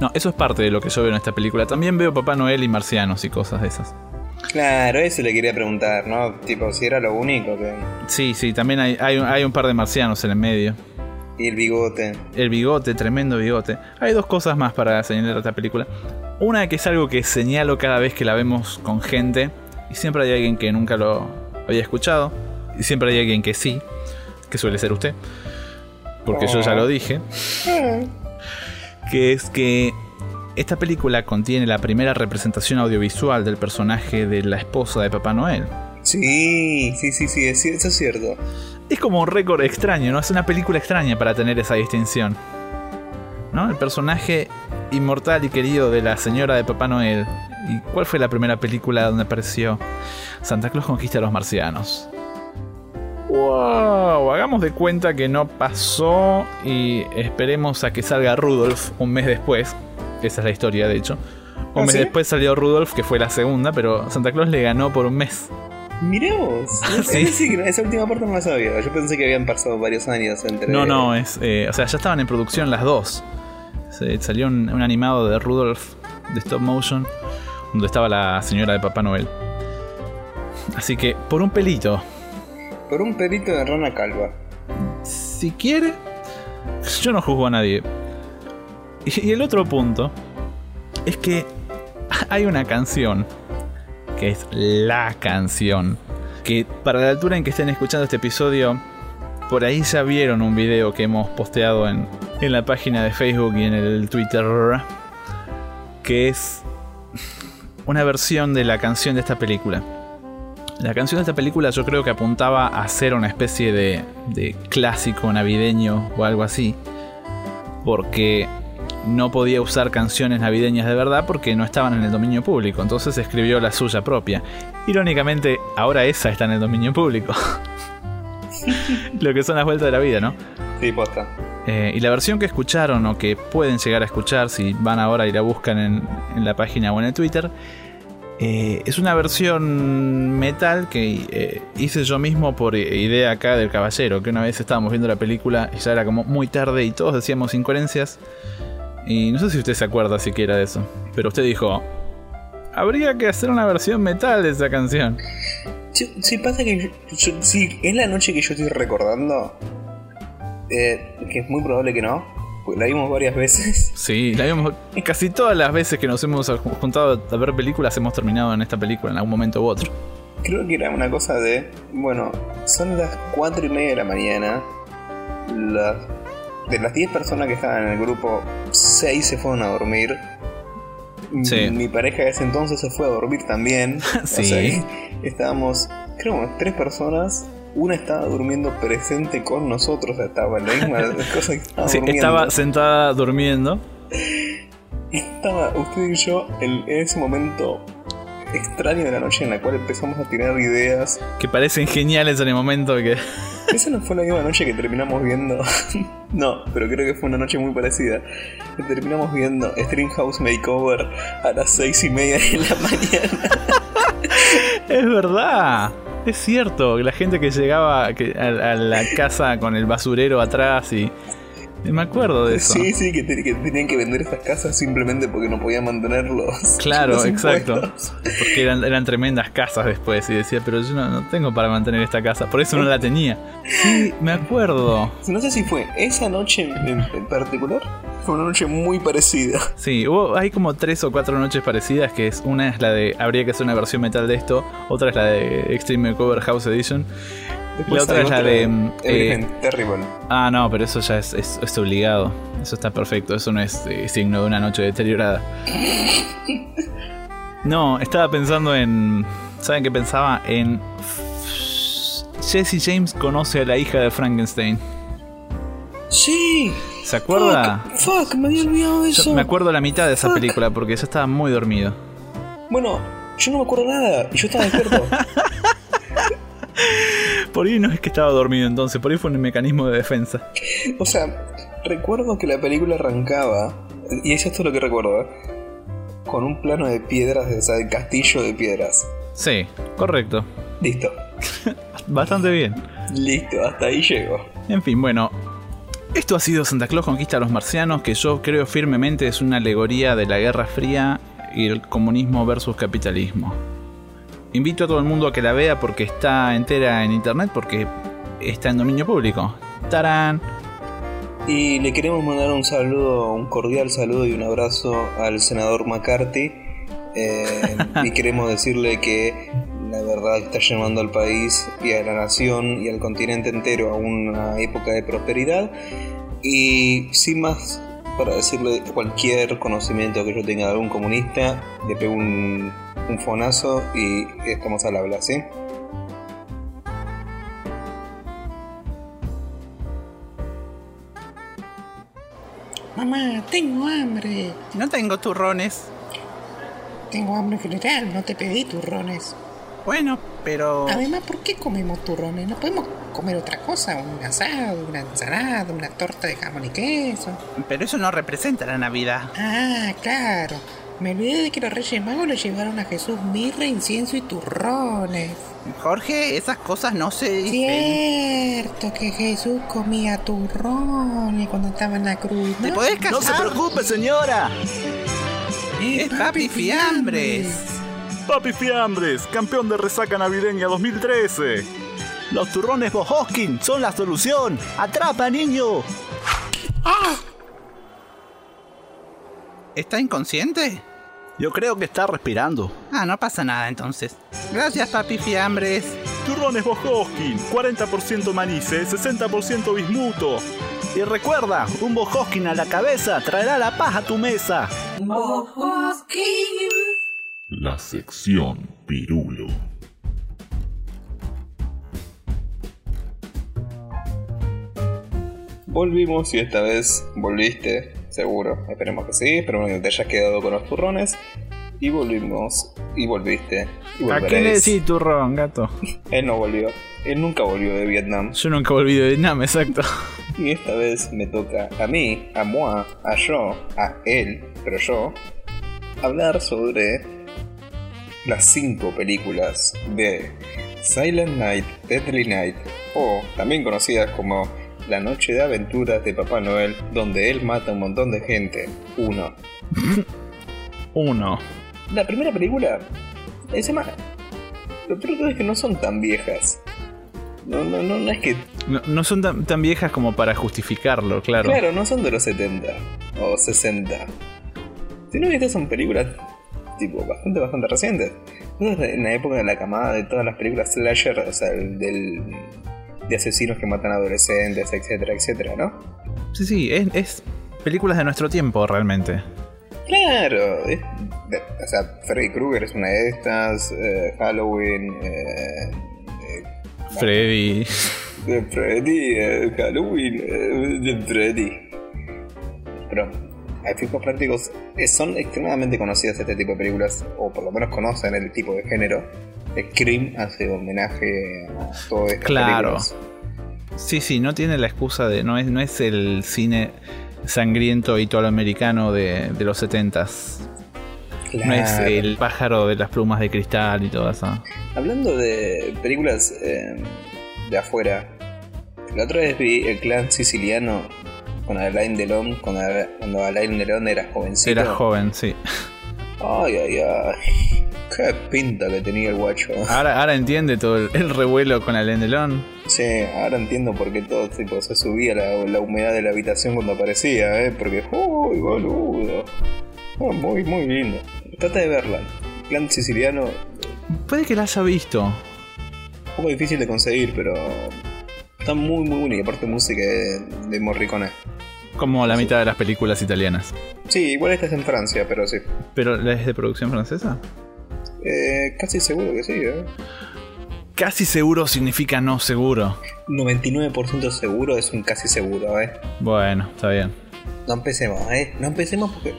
No, eso es parte de lo que yo veo en esta película. También veo Papá Noel y marcianos y cosas de esas. Claro, eso le quería preguntar, ¿no? Tipo, si era lo único que. Sí, sí, también hay, hay, un- hay un par de marcianos en el medio. Y el bigote. El bigote, tremendo bigote. Hay dos cosas más para señalar esta película. Una que es algo que señalo cada vez que la vemos con gente. Y siempre hay alguien que nunca lo había escuchado. Y siempre hay alguien que sí. Que suele ser usted. Porque yo ya lo dije. Que es que esta película contiene la primera representación audiovisual del personaje de la esposa de Papá Noel. Sí, sí, sí, sí, es- eso es cierto. Es como un récord extraño, ¿no? Es una película extraña para tener esa distinción. ¿No? El personaje inmortal y querido de la señora de Papá Noel. ¿Y cuál fue la primera película donde apareció Santa Claus conquista a los marcianos? ¡Wow! Hagamos de cuenta que no pasó y esperemos a que salga Rudolf un mes después. Esa es la historia, de hecho. Un ¿Ah, mes sí? después salió Rudolf, que fue la segunda, pero Santa Claus le ganó por un mes. Mirá vos. *laughs* Sí. Esa última parte no la sabía. Yo pensé que habían pasado varios años entre. No, no, es. eh, o sea, ya estaban en producción las dos. Se- salió un, un animado de Rudolph de stop motion, donde estaba la señora de Papá Noel. Así que, por un pelito, Por un pelito de rana calva. si quiere, yo no juzgo a nadie. Y el otro punto es que hay una canción que es la canción que para la altura en que estén escuchando este episodio, por ahí ya vieron un video que hemos posteado en, en la página de Facebook y en el Twitter, que es una versión de la canción de esta película. La canción de esta película yo creo que apuntaba a ser una especie de, de clásico navideño o algo así. Porque no podía usar canciones navideñas de verdad porque no estaban en el dominio público. Entonces escribió la suya propia. Irónicamente, ahora esa está en el dominio público. *laughs* Lo que son las vueltas de la vida, ¿no? Sí, posta. Eh, y la versión que escucharon o que pueden llegar a escuchar si van ahora y la buscan en, en la página o en el Twitter, eh, es una versión metal que eh, hice yo mismo por idea acá del caballero, que una vez estábamos viendo la película y ya era como muy tarde y todos decíamos incoherencias. Y no sé si usted se acuerda siquiera de eso, pero usted dijo, habría que hacer una versión metal de esa canción. Sí, pasa que. yo- sí, es la noche que yo estoy recordando. eh, que es muy probable que no. Pues la vimos varias veces. *laughs* Sí, la vimos casi todas las veces que nos hemos juntado a ver películas hemos terminado en esta película en algún momento u otro. Creo que era una cosa de. Bueno, son las 4 y media de la mañana. Las, de las 10 personas que estaban en el grupo, 6 se fueron a dormir. Sí. Mi pareja de ese entonces se fue a dormir también. *laughs* Sí. O sea, estábamos, creo, tres personas. Una estaba durmiendo presente con nosotros, estaba la misma *laughs* cosa que estaba Sí, durmiendo. estaba sentada durmiendo. Estaba usted y yo en ese momento extraño de la noche en la cual empezamos a tirar ideas. Que parecen geniales en el momento que. *laughs* Esa no fue la misma noche que terminamos viendo. *laughs* no, pero creo que fue una noche muy parecida. Que terminamos viendo Streamhouse Makeover a las seis y media de la mañana. Es verdad. Es cierto. La gente que llegaba a la casa con el basurero atrás y. Me acuerdo de eso. Sí, sí, que, te- que tenían que vender esas casas simplemente porque no podían mantenerlos. *laughs* Claro, los exacto. impuestos. Porque eran, eran tremendas casas después. Y decía, pero yo no, no tengo para mantener esta casa. Por eso no la tenía. Sí, me acuerdo. No sé si fue esa noche en, en particular. Fue una noche muy parecida. Sí, hubo, hay como tres o cuatro noches parecidas, que es una es la de habría que hacer una versión metal de esto, otra es la de Extreme Cover House Edition Después La otra es la de, eh, Terrible. Ah, no, pero eso ya es, es- es obligado. Eso está perfecto. Eso no es eh, signo de una noche deteriorada. No, estaba pensando en. ¿Saben qué pensaba? En. Jesse James conoce a la hija de Frankenstein. Sí. ¿Se acuerda? Fuck, fuck, me había olvidado de Yo eso. me acuerdo la mitad de esa Fuck. película porque yo estaba muy dormido. Bueno, yo no me acuerdo nada y yo estaba despierto. *laughs* *laughs* Por ahí no es que estaba dormido entonces, por ahí fue un mecanismo de defensa. o sea, recuerdo que la película arrancaba, y es esto lo que recuerdo, ¿eh? con un plano de piedras, o sea, de castillo de piedras. Sí, correcto. Listo, *laughs* Bastante bien. listo, hasta ahí llego. En fin, bueno. Esto ha sido Santa Claus conquista a los marcianos, que yo creo firmemente es una alegoría de la Guerra Fría y el comunismo versus capitalismo. Invito a todo el mundo a que la vea porque está entera en internet, porque está en dominio público. ¡Tarán! Y le queremos mandar un saludo, un cordial saludo y un abrazo al senador McCarthy. eh, *laughs* y queremos decirle que la verdad está llevando al país y a la nación y al continente entero a una época de prosperidad. Y sin más, para decirle cualquier conocimiento que yo tenga de algún comunista, le pego un, un fonazo y estamos al habla, ¿sí? Mamá, tengo hambre. No tengo turrones. Tengo hambre en general, no te pedí turrones. Bueno, pero... Además, ¿por qué comemos turrones? ¿No podemos comer otra cosa? Un asado, una ensalada, una torta de jamón y queso. Pero eso no representa la Navidad. Ah, claro. Me olvidé de que los Reyes Magos le llevaron a Jesús mirra, incienso y turrones. Jorge, esas cosas no se dicen. Cierto que Jesús comía turrones cuando estaba en la cruz. ¿Te podés callar? No se preocupe, señora. Es Papi Fiambres. Papi Fiambres, campeón de resaca navideña 2013. Los turrones Bojoskin son la solución. ¡Atrapa, niño! ¿Está inconsciente? Yo creo que está respirando. Ah, no pasa nada entonces. Gracias, Papi Fiambres. Turrones Bojoskin, 40% manice, 60% bismuto. Y recuerda, un Bojoskin a la cabeza traerá la paz a tu mesa. La sección Pirulo. Volvimos y esta vez volviste, seguro. Esperemos que sí, pero que te hayas quedado con los turrones. Y volvimos y volviste. Y ¿A qué le decís turrón, gato? *laughs* Él no volvió. Él nunca volvió de Vietnam. Yo nunca volví de Vietnam, *laughs* exacto. Y esta vez me toca a mí, a moi, a yo, a él, pero yo, hablar sobre las cinco películas de Silent Night, Deadly Night, o también conocidas como La Noche de Aventuras de Papá Noel, donde él mata a un montón de gente. Uno. Uno. La primera película, encima, lo peor es que no son tan viejas. No, no, no, no es que No, no son tan, tan viejas como para justificarlo, claro. Claro, no son de los 70 o 60. Sino que estas son películas tipo bastante, bastante recientes. Entonces, en la época de la camada de todas las películas slasher, o sea, el del, de asesinos que matan adolescentes, etcétera, etcétera, ¿no? Sí, sí, es, es películas de nuestro tiempo realmente. Claro, es- de- o sea, Freddy Krueger es una de estas, eh, Halloween, eh, Freddy. de Freddy, eh, Halloween, eh, Freddy. Pero a efectos prácticos eh, son extremadamente conocidas este tipo de películas, o por lo menos conocen el tipo de género. Scream hace homenaje a todas estas Claro. películas. Sí, sí, no tiene la excusa de. No es, no es el cine sangriento italoamericano de, de los setentas. No es Claro. el pájaro de las plumas de cristal y todo eso. Hablando de películas eh, de afuera, la otra vez vi El Clan Siciliano con Alain Delon, cuando Alain Delon era jovencito. Era joven, sí. Ay, ay, ay. Qué pinta que tenía el guacho. Ahora, ahora entiende todo el, el revuelo con Alain Delon. Sí, ahora entiendo por qué todo tipo se subía la, la humedad de la habitación cuando aparecía, ¿eh? Porque, uy, boludo. Ah, muy, muy lindo. Trata de verla. Clan siciliano. Puede que la haya visto. poco difícil de conseguir, pero está muy muy y aparte música de, de Morricone. Como la mitad de las películas italianas. Sí, igual esta es en Francia, pero sí. ¿Pero la es de producción francesa? Eh, casi seguro que sí, ¿eh? Casi seguro significa no seguro. 99% seguro es un casi seguro, ¿eh? Bueno, está bien. No empecemos, ¿eh? No empecemos porque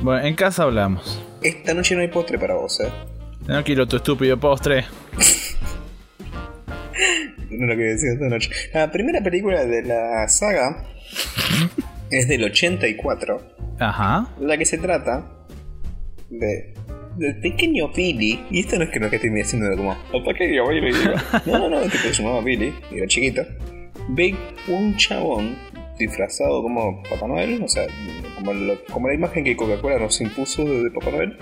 Bueno, en casa hablamos. esta noche no hay postre para vos, ¿eh? No quiero tu estúpido postre. *laughs* No lo que decía esta noche. La primera película de la saga es del 84, Ajá. la que se trata de del pequeño Billy. Y esto no es que no es que estoy diciendo como el pequeño Billy. digo. *laughs* No, no, no, es que se llamaba Billy, era chiquito. Ve un chabón disfrazado como Papá Noel, o sea, como, lo- como la imagen que Coca-Cola nos impuso de Papá Noel,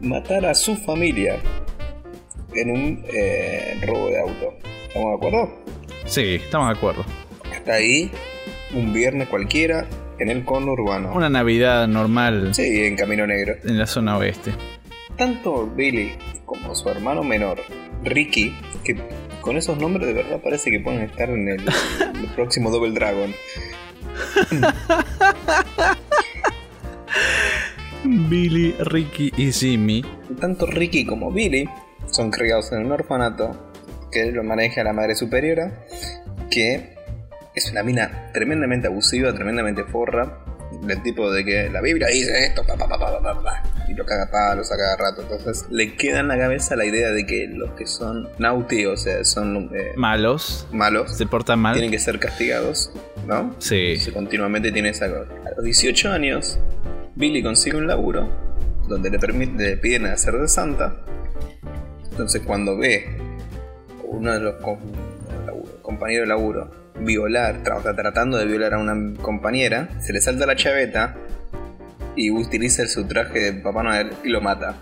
matar a su familia en un eh, robo de auto. ¿Estamos de acuerdo? Sí, estamos de acuerdo. Hasta ahí, un viernes cualquiera en el conurbano. Una Navidad normal Sí, en Camino Negro. en la zona oeste. Tanto Billy como su hermano menor, Ricky, que con esos nombres de verdad parece que pueden estar en el, *laughs* el próximo Double Dragon. *laughs* Billy, Ricky y Jimmy. Tanto Ricky como Billy son criados en un orfanato que lo maneja la madre superiora, que es una mina tremendamente abusiva, tremendamente forra, del tipo de que la Biblia dice esto, pa, pa, pa, pa, pa, pa, y lo caga palos a cada rato. Entonces le queda en la cabeza la idea de que los que son naughty, o sea, son eh, Malos. malos, Se portan mal. tienen que ser castigados, ¿no? Sí. Se continuamente tiene esa cosa. A los 18 años, Billy consigue un laburo donde le, permite, le piden hacer de santa. Entonces, cuando ve uno de los com- compañeros de laburo violar, o sea, tratando de violar a una compañera, se le salta la chaveta y utiliza su traje de Papá Noel y lo mata.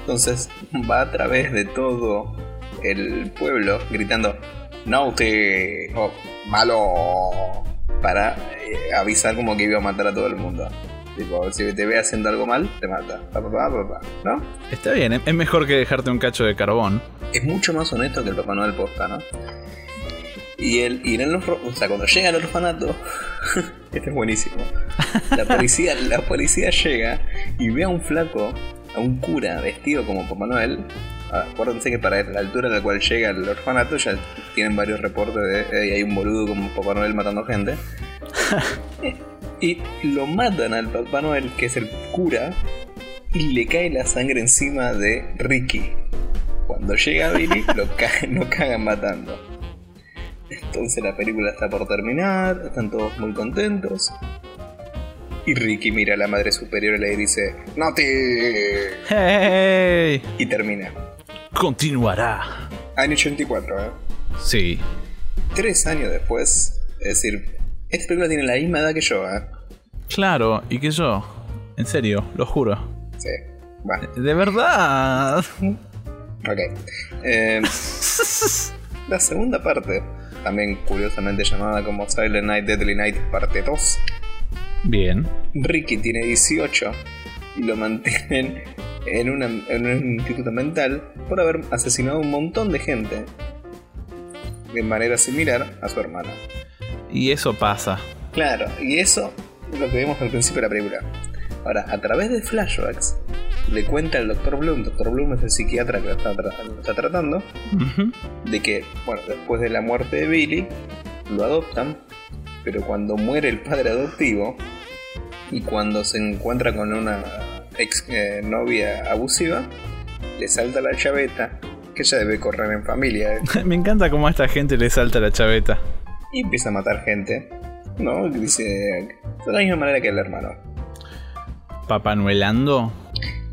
Entonces va a través de todo el pueblo gritando Naughty o malo para eh, avisar como que iba a matar a todo el mundo. Tipo, si te ve haciendo algo mal, te mata. Pa, pa, pa, pa, pa, ¿No? Está bien, es mejor que dejarte un cacho de carbón. Es mucho más honesto que el Papá Noel posta, ¿no? Y él, y en el o sea, cuando llega al orfanato, *laughs* este es buenísimo. La policía, *laughs* la policía llega y ve a un flaco, a un cura vestido como Papá Noel. Ah, Acuérdense que para la altura a la cual llega el orfanato ya tienen varios reportes de "Ey, hay un boludo como Papá Noel matando gente. *laughs* y lo matan al Papá Noel, que es el cura, y le cae la sangre encima de Ricky. Cuando llega Billy, lo, ca- lo cagan matando. Entonces la película está por terminar, están todos muy contentos. Y Ricky mira a la madre superior y le dice, ¡Noti! ¡Hey! Y termina. Continuará. Año 84, ¿eh? Sí. Tres años después, es decir, esta película tiene la misma edad que yo, ¿eh? Claro, y que yo. En serio, lo juro. Sí, va. De verdad. Ok. Eh, *laughs* la segunda parte, también curiosamente llamada como Silent Night, Deadly Night, parte 2. Bien. Ricky tiene 18 y lo mantienen en, una- en un instituto mental por haber asesinado a un montón de gente de manera similar a su hermana. Y eso pasa. Claro, y eso es lo que vemos al principio de la película. Ahora, a través de flashbacks, le cuenta al Dr. Bloom, Dr. Bloom es el psiquiatra que lo está, tra- lo está tratando, de que, bueno, después de la muerte de Billy, lo adoptan, pero cuando muere el padre adoptivo y cuando se encuentra con una ex eh, novia abusiva, le salta la chaveta, que ella debe correr en familia, ¿eh? *laughs* Me encanta cómo a esta gente le salta la chaveta. y empieza a matar gente. No, dice de la misma manera que el hermano. Papá Noelando.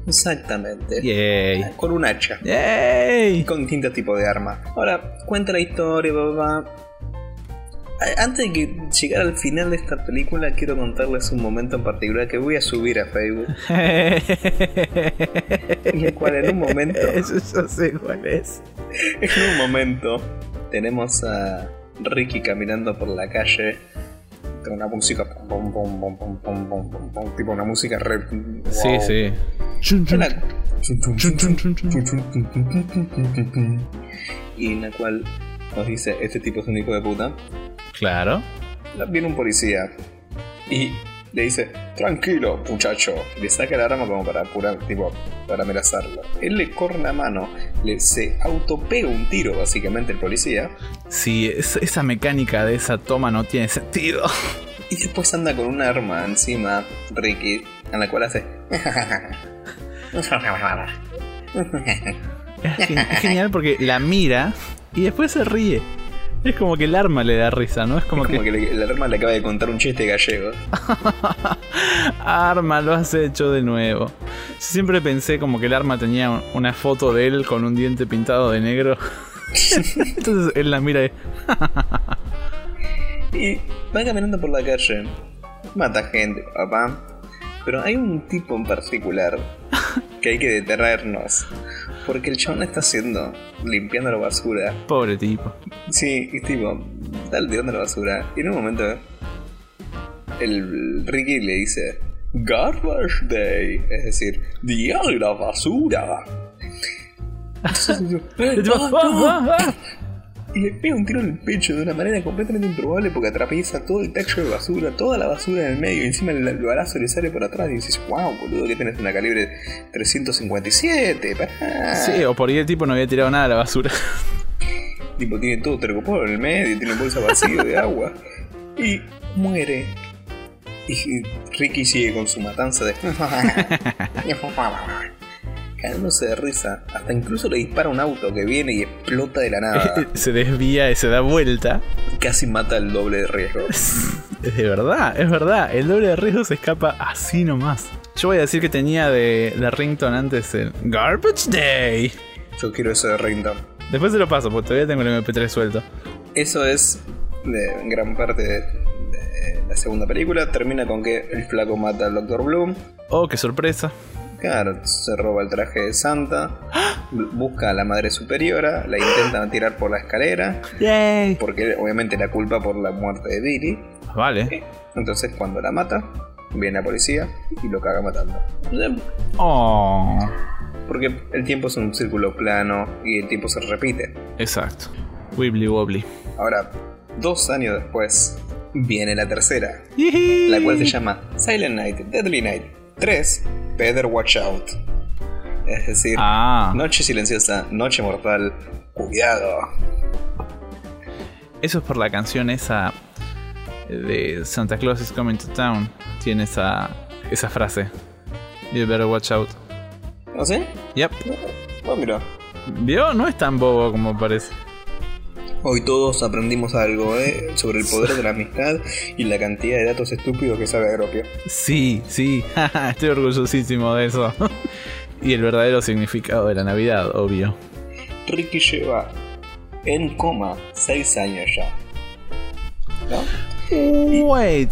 Exactamente. Yay. Con un hacha. Yay. con distintos tipos de armas. Ahora, cuenta la historia, papá. Antes de que llegar al final de esta película, quiero contarles un momento en particular que voy a subir a Facebook. *laughs* En el cual en un momento, Eso yo sé cuál es. en un momento, tenemos a Ricky caminando por la calle una música tipo una música re, wow. sí. Sí y en la cual nos dice este tipo es un hijo de puta. Claro. Viene un policía. Y le dice, tranquilo, muchacho. Le saca el arma como para apurar, tipo, para amenazarlo. Él le corre la mano, le se autopega un tiro, básicamente, el policía. Sí, es- esa mecánica de esa toma no tiene sentido. *laughs* Y después anda con un arma encima, Ricky, en la cual hace. Es genial porque la mira y después se ríe. Es como que el arma le da risa, ¿no? Es como, Es como que, el arma le acaba de contar un chiste gallego. *laughs* arma lo has hecho de nuevo. Yo siempre pensé como que el arma tenía un- una foto de él con un diente pintado de negro. *laughs* Entonces él la mira y... Y va caminando por la calle. Mata gente, papá. Pero hay un tipo en particular que hay que detenernos. Porque el chabón está haciendo, limpiando la basura. Pobre tipo. Sí, y tipo, está tirando la basura. Y en un momento, el Ricky le dice: Garbage Day. Es decir, Día de la basura. *laughs* Entonces, yo, "Eh, Y tipo, no, "Ah, no". *laughs* ah, ah". Y le pega un tiro en el pecho de una manera completamente improbable porque atraviesa todo el techo de basura, toda la basura en el medio, y encima el, el balazo le sale por atrás y dices, wow, boludo, que tenés una calibre 357, pará. Sí, o por ahí el tipo no había tirado nada a la basura. *laughs* Tipo, tiene todo tercopor en el medio, tiene bolsa vacío de agua. Y muere. Y Ricky sigue con su matanza de... *laughs* *laughs* Cagándose de risa. Hasta incluso le dispara un auto que viene y explota de la nada. *laughs* se desvía y se da vuelta. Casi mata el doble de riesgo. *laughs* Es de verdad, es verdad. El doble de riesgo se escapa así nomás. Yo voy a decir que tenía de, de rington antes el Garbage Day. Yo quiero eso de Rington. Después se lo paso, porque todavía tengo el MP3 suelto. Eso es de gran parte de, de la segunda película. Termina con que el flaco mata al Dr. Bloom. Oh, qué sorpresa. Claro, se roba el traje de Santa. bu- Busca a la madre superiora. La intenta tirar por la escalera. Yay. Porque obviamente la culpa por la muerte de Billy. Vale. Entonces cuando la mata, viene la policía y lo caga matando. Oh. Porque el tiempo es un círculo plano y el tiempo se repite. Exacto. Wibbly wobbly. Ahora, dos años después, viene la tercera. La cual se llama Silent Night, Deadly Night 3, Better Watch Out. Es decir, Ah. Noche Silenciosa, Noche Mortal, cuidado. Eso es por la canción esa de Santa Claus is Coming to Town. Tiene esa, esa frase. You better watch out. ¿No sé? Yep. Oh, mira. ¿Vio? No es tan bobo como parece. Hoy todos aprendimos algo ¿eh? sobre el poder de la amistad y la cantidad de datos estúpidos que sabe Agropio. Sí, sí. *laughs* Estoy orgullosísimo de eso. *laughs* y el verdadero significado de la Navidad, obvio. Ricky lleva en coma 6 años ya. ¿No? Wait.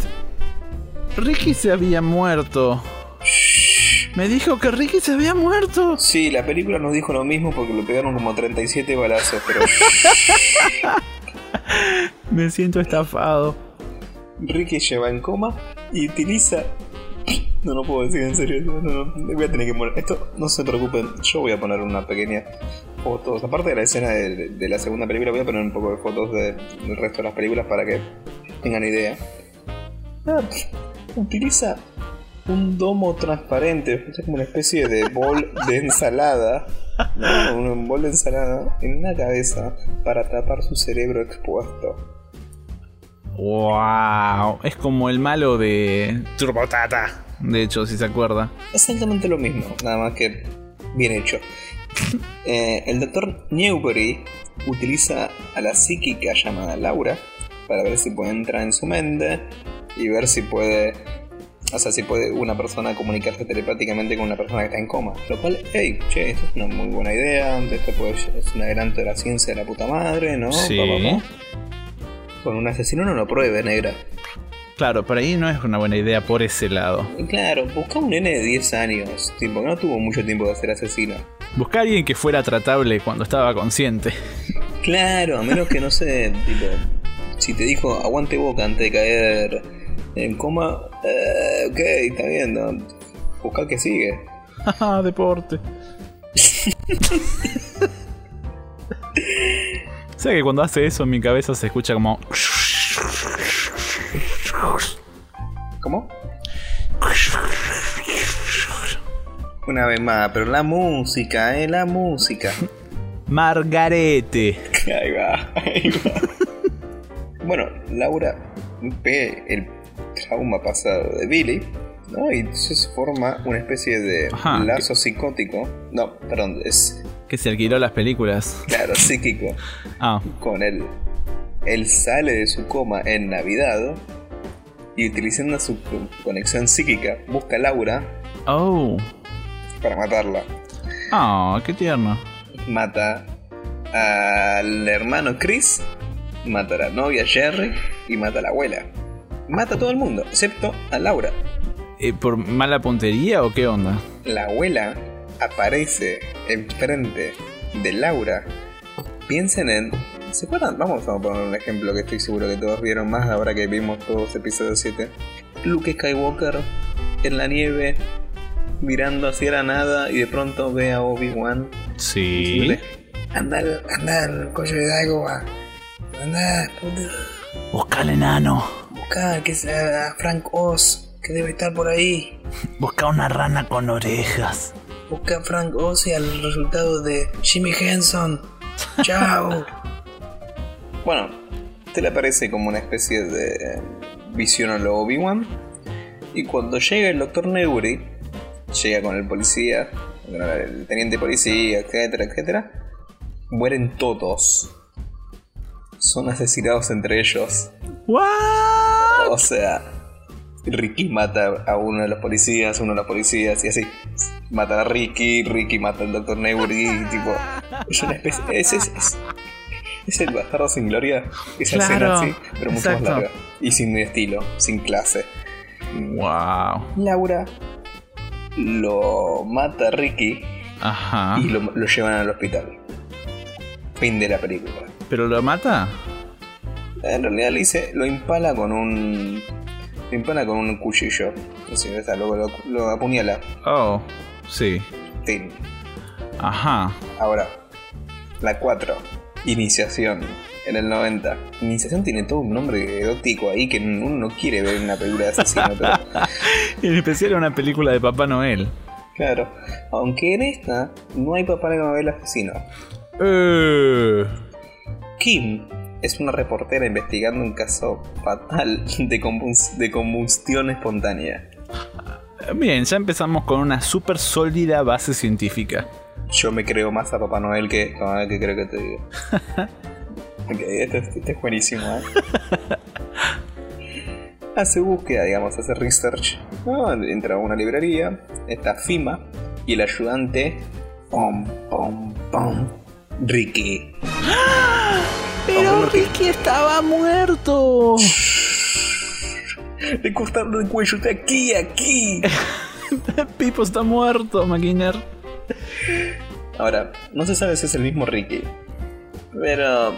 Ricky se había muerto. Me dijo que Ricky se había muerto. Sí, la película nos dijo lo mismo porque le pegaron como 37 balazos, pero *laughs* Me siento estafado. Ricky lleva en coma y utiliza. No, no puedo decir en serio, no, no, no, voy a tener que morir. Esto, no se preocupen, yo voy a poner una pequeña fotos. Aparte de la escena de, de la segunda película, voy a poner un poco de fotos de- del resto de las películas para que tengan idea. Ah, utiliza un domo transparente, es como una especie de bol de ensalada. ¿no? Un bol de ensalada en una cabeza para tapar su cerebro expuesto. Wow. Es como el malo de Turbotata. De hecho, si se acuerda. Exactamente lo mismo, nada más que bien hecho. Eh, el doctor Newbury utiliza a la psíquica llamada Laura para ver si puede entrar en su mente y ver si puede, o sea, si puede una persona comunicarse telepáticamente con una persona que está en coma. Lo cual, hey, che, esto es una muy buena idea, esto puede- es un adelanto de la ciencia de la puta madre, ¿no? Sí. Con un asesino no lo pruebe, negra. Claro, por ahí no es una buena idea por ese lado. Claro, busca un nene de 10 años, tipo, que no tuvo mucho tiempo de ser asesino. Buscar a alguien que fuera tratable cuando estaba consciente. Claro, a menos que no sé, tipo, si te dijo aguante boca antes de caer en coma, eh, ok, está bien, ¿no? busca que sigue. Haha, *laughs* deporte. O sea que cuando hace eso en mi cabeza se escucha como... ¿Cómo? Una vez más, pero la música, eh, la música. Margarete. Ahí va, ahí va. bueno, Laura el trauma pasado de Billy, ¿no? Y entonces forma una especie de Ajá. lazo psicótico. No, perdón, es, Que se alquiló las películas. *laughs* claro, psíquico. Ah, Con él. Él sale de su coma en Navidad y utilizando su conexión psíquica busca a Laura oh. para matarla. Ah, qué tierno. Mata al hermano Chris, mata a la novia Jerry y mata a la abuela. Mata a todo el mundo, excepto a Laura. Eh, ¿Por mala puntería o qué onda? La abuela aparece enfrente de Laura. Piensen en. ¿Se acuerdan? Vamos a poner un ejemplo que estoy seguro que todos vieron más ahora que vimos todos episodio 7. Luke Skywalker en la nieve, mirando hacia la nada y de pronto ve a Obi-Wan. Sí. Anda, al- anda al cuello de Dagobah. Anda, puto. Busca al enano. Busca que sea Frank Oz, que debe estar por ahí. Busca una rana con orejas. Busca a Frank Oz y al resultado de Jimmy Henson. Chao. *laughs* bueno, te le aparece como una especie de visión a lo Obi-Wan. Y cuando llega el Dr. Neuri, llega con el policía, con el teniente policía, etcétera, etcétera. Mueren todos. Son asesinados entre ellos. ¿What? O sea, Ricky mata a uno de los policías, uno de los policías, y así. Mata a Ricky, Ricky mata al Dr. Neuri, y tipo. Es una especie. Es, es, es, es el bastardo sin gloria. Esa Claro, escena así, pero mucho exacto. más larga. Y sin estilo, sin clase. Wow. Laura lo mata a Ricky Ajá. y lo, lo llevan al hospital. Fin de la película. ¿Pero lo mata? En realidad le dice, lo impala con un. Lo impala con un cuchillo. Así, lo, lo- lo apuñala. Oh, sí. Fin. Ajá. Ahora, la 4. Iniciación. En el 90. Iniciación tiene todo un nombre erótico ahí que uno no quiere ver en una película de asesino, pero. *laughs* En especial una película de Papá Noel. Claro. Aunque en esta no hay papá Noel asesino. Eh. Kim es una reportera investigando un caso fatal *laughs* de, de combustión espontánea. Bien, ya empezamos con una súper sólida base científica. Yo me creo más a Papá Noel que, a que creo que te digo. *laughs* ok, este, es- este es buenísimo, ¿eh? *laughs* Hace búsqueda, digamos, hace research. ¿no? Entra a una librería, está Fima y el ayudante. Pom, pom, pom. Ricky. Pero Ricky estaba muerto. *laughs* Le cortaron el cuello de aquí a aquí. *laughs* Pipo está muerto, Maquiner. Ahora, no se sabe si es el mismo Ricky. Pero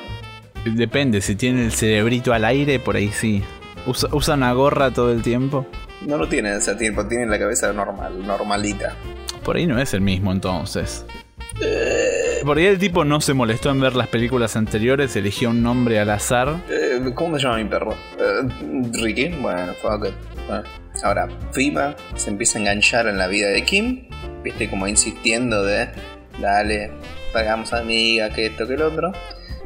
Depende, si tiene el cerebrito al aire, por ahí sí. Usa, usa una gorra todo el tiempo. no lo tiene ese tiempo, tiene la cabeza normal, normalita. Por ahí no es el mismo entonces. Por ahí el tipo no se molestó en ver las películas anteriores, eligió un nombre al azar. Eh, ¿Cómo se llama mi perro? Eh, Ricky. Bueno, fuck it. Bueno, Ahora, Fima se empieza a enganchar en la vida de Kim. Viste, como insistiendo de, dale, hagamos amiga, que esto, que el otro.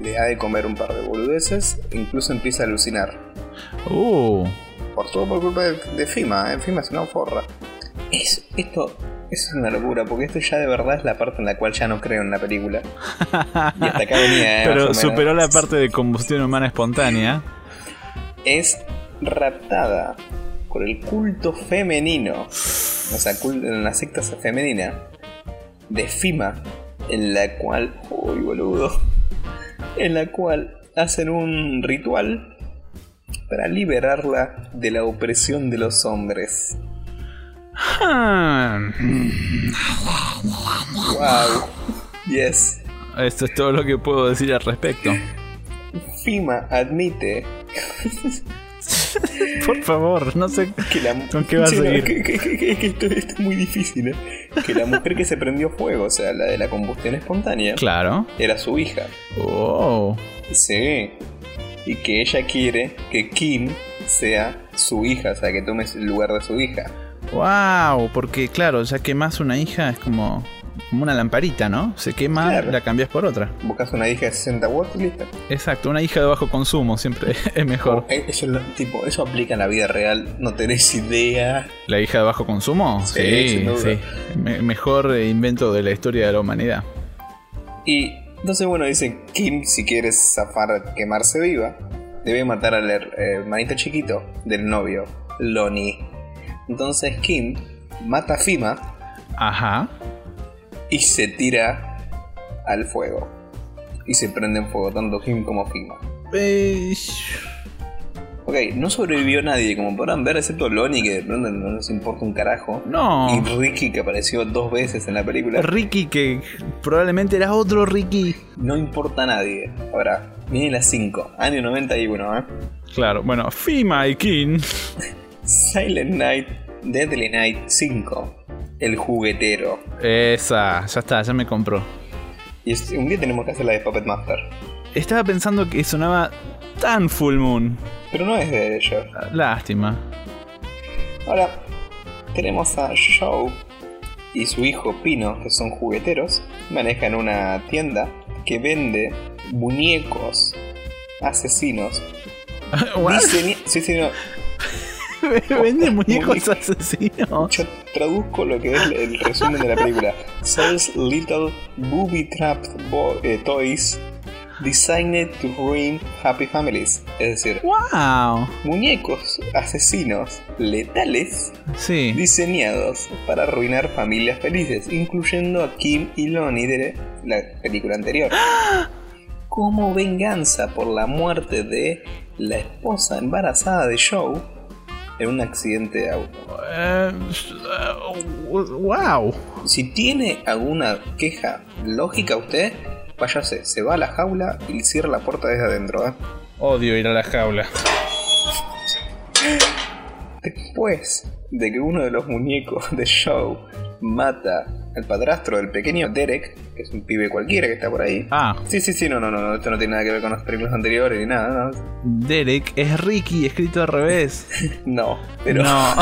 Le da de comer un par de boludeces. Incluso empieza a alucinar. Uh, Por todo por culpa de, de Fima, ¿eh? Fima es una forra. Es, esto es una locura, porque esto ya de verdad es la parte en la cual ya no creo en la película. Y hasta acá venía, ¿eh? *laughs* Pero superó la parte de combustión humana espontánea. es raptada por el culto femenino, o sea, cul- en la secta femenina de Fima, en la cual, uy boludo, en la cual hacen un ritual para liberarla de la opresión de los hombres. Wow, yes. Esto es todo lo que puedo decir al respecto. Fima admite Por favor, no sé Que la, con qué va a Sí, seguir. que, que- que- que- que esto, esto es muy difícil, ¿eh? Que la mujer que se prendió fuego, o sea, la de la combustión espontánea, Claro. era su hija. Oh. Sí. Y que ella quiere que Kim sea su hija, o sea, que tome el lugar de su hija. Wow, porque claro, ya quemas una hija es como, como una lamparita, ¿no? Se quema, Claro. la cambias por otra. Buscas una hija de 60 watts y listo. Exacto, una hija de bajo consumo siempre *laughs* es mejor. Eh, Eso, tipo, eso aplica en la vida real, no tenés idea. ¿La hija de bajo consumo? Sí, Sí. Me- mejor invento de la historia de la humanidad. Y entonces, bueno, dicen Kim, si quiere zafar, quemarse viva, debe matar al her- hermanito chiquito del novio, Lonnie. Entonces Kim mata a Fima Ajá. y se tira al fuego. Y se prende en fuego tanto Kim como Fima. Eh, Ok, no sobrevivió nadie, como podrán ver, excepto Lonnie, que de pronto no nos importa un carajo. no. Y Ricky, que apareció dos veces en la película. Ricky, que probablemente era otro Ricky. No importa a nadie. Ahora, viene las 5, año 91, ¿eh? Claro, bueno, Fima y King. *laughs* Silent Night, Deadly Night 5, El juguetero. Esa, ya está, ya me compró. Y es- un día tenemos que hacer la de Puppet Master. Estaba pensando que sonaba tan Full Moon. Pero no es de ellos. Lástima. Ahora, tenemos a Joe y su hijo Pino, que son jugueteros. Manejan una tienda que vende muñecos asesinos. *laughs* Diseña- sí, sí, no. *laughs* Vende muñecos Muñeco. asesinos. Yo traduzco lo que es el resumen de la película. Sells little booby trapped eh, toys designed to ruin happy families. Es decir, Wow. muñecos asesinos letales Sí. diseñados para arruinar familias felices, incluyendo a Kim y Lonnie de la película anterior. Como venganza por la muerte de la esposa embarazada de Joe en un accidente de auto. Eh, wow. Si tiene alguna queja lógica usted, váyase, se va a la jaula y cierra la puerta desde adentro. ¿eh? Odio ir a la jaula. Después de que uno de los muñecos de Joe mata al padrastro del pequeño Derek, que es un pibe cualquiera que está por ahí. Ah, Sí, sí, sí, no, no, no, no, esto no tiene nada que ver con las películas anteriores ni nada, no. Derek es Ricky escrito al revés. *laughs* No, pero No.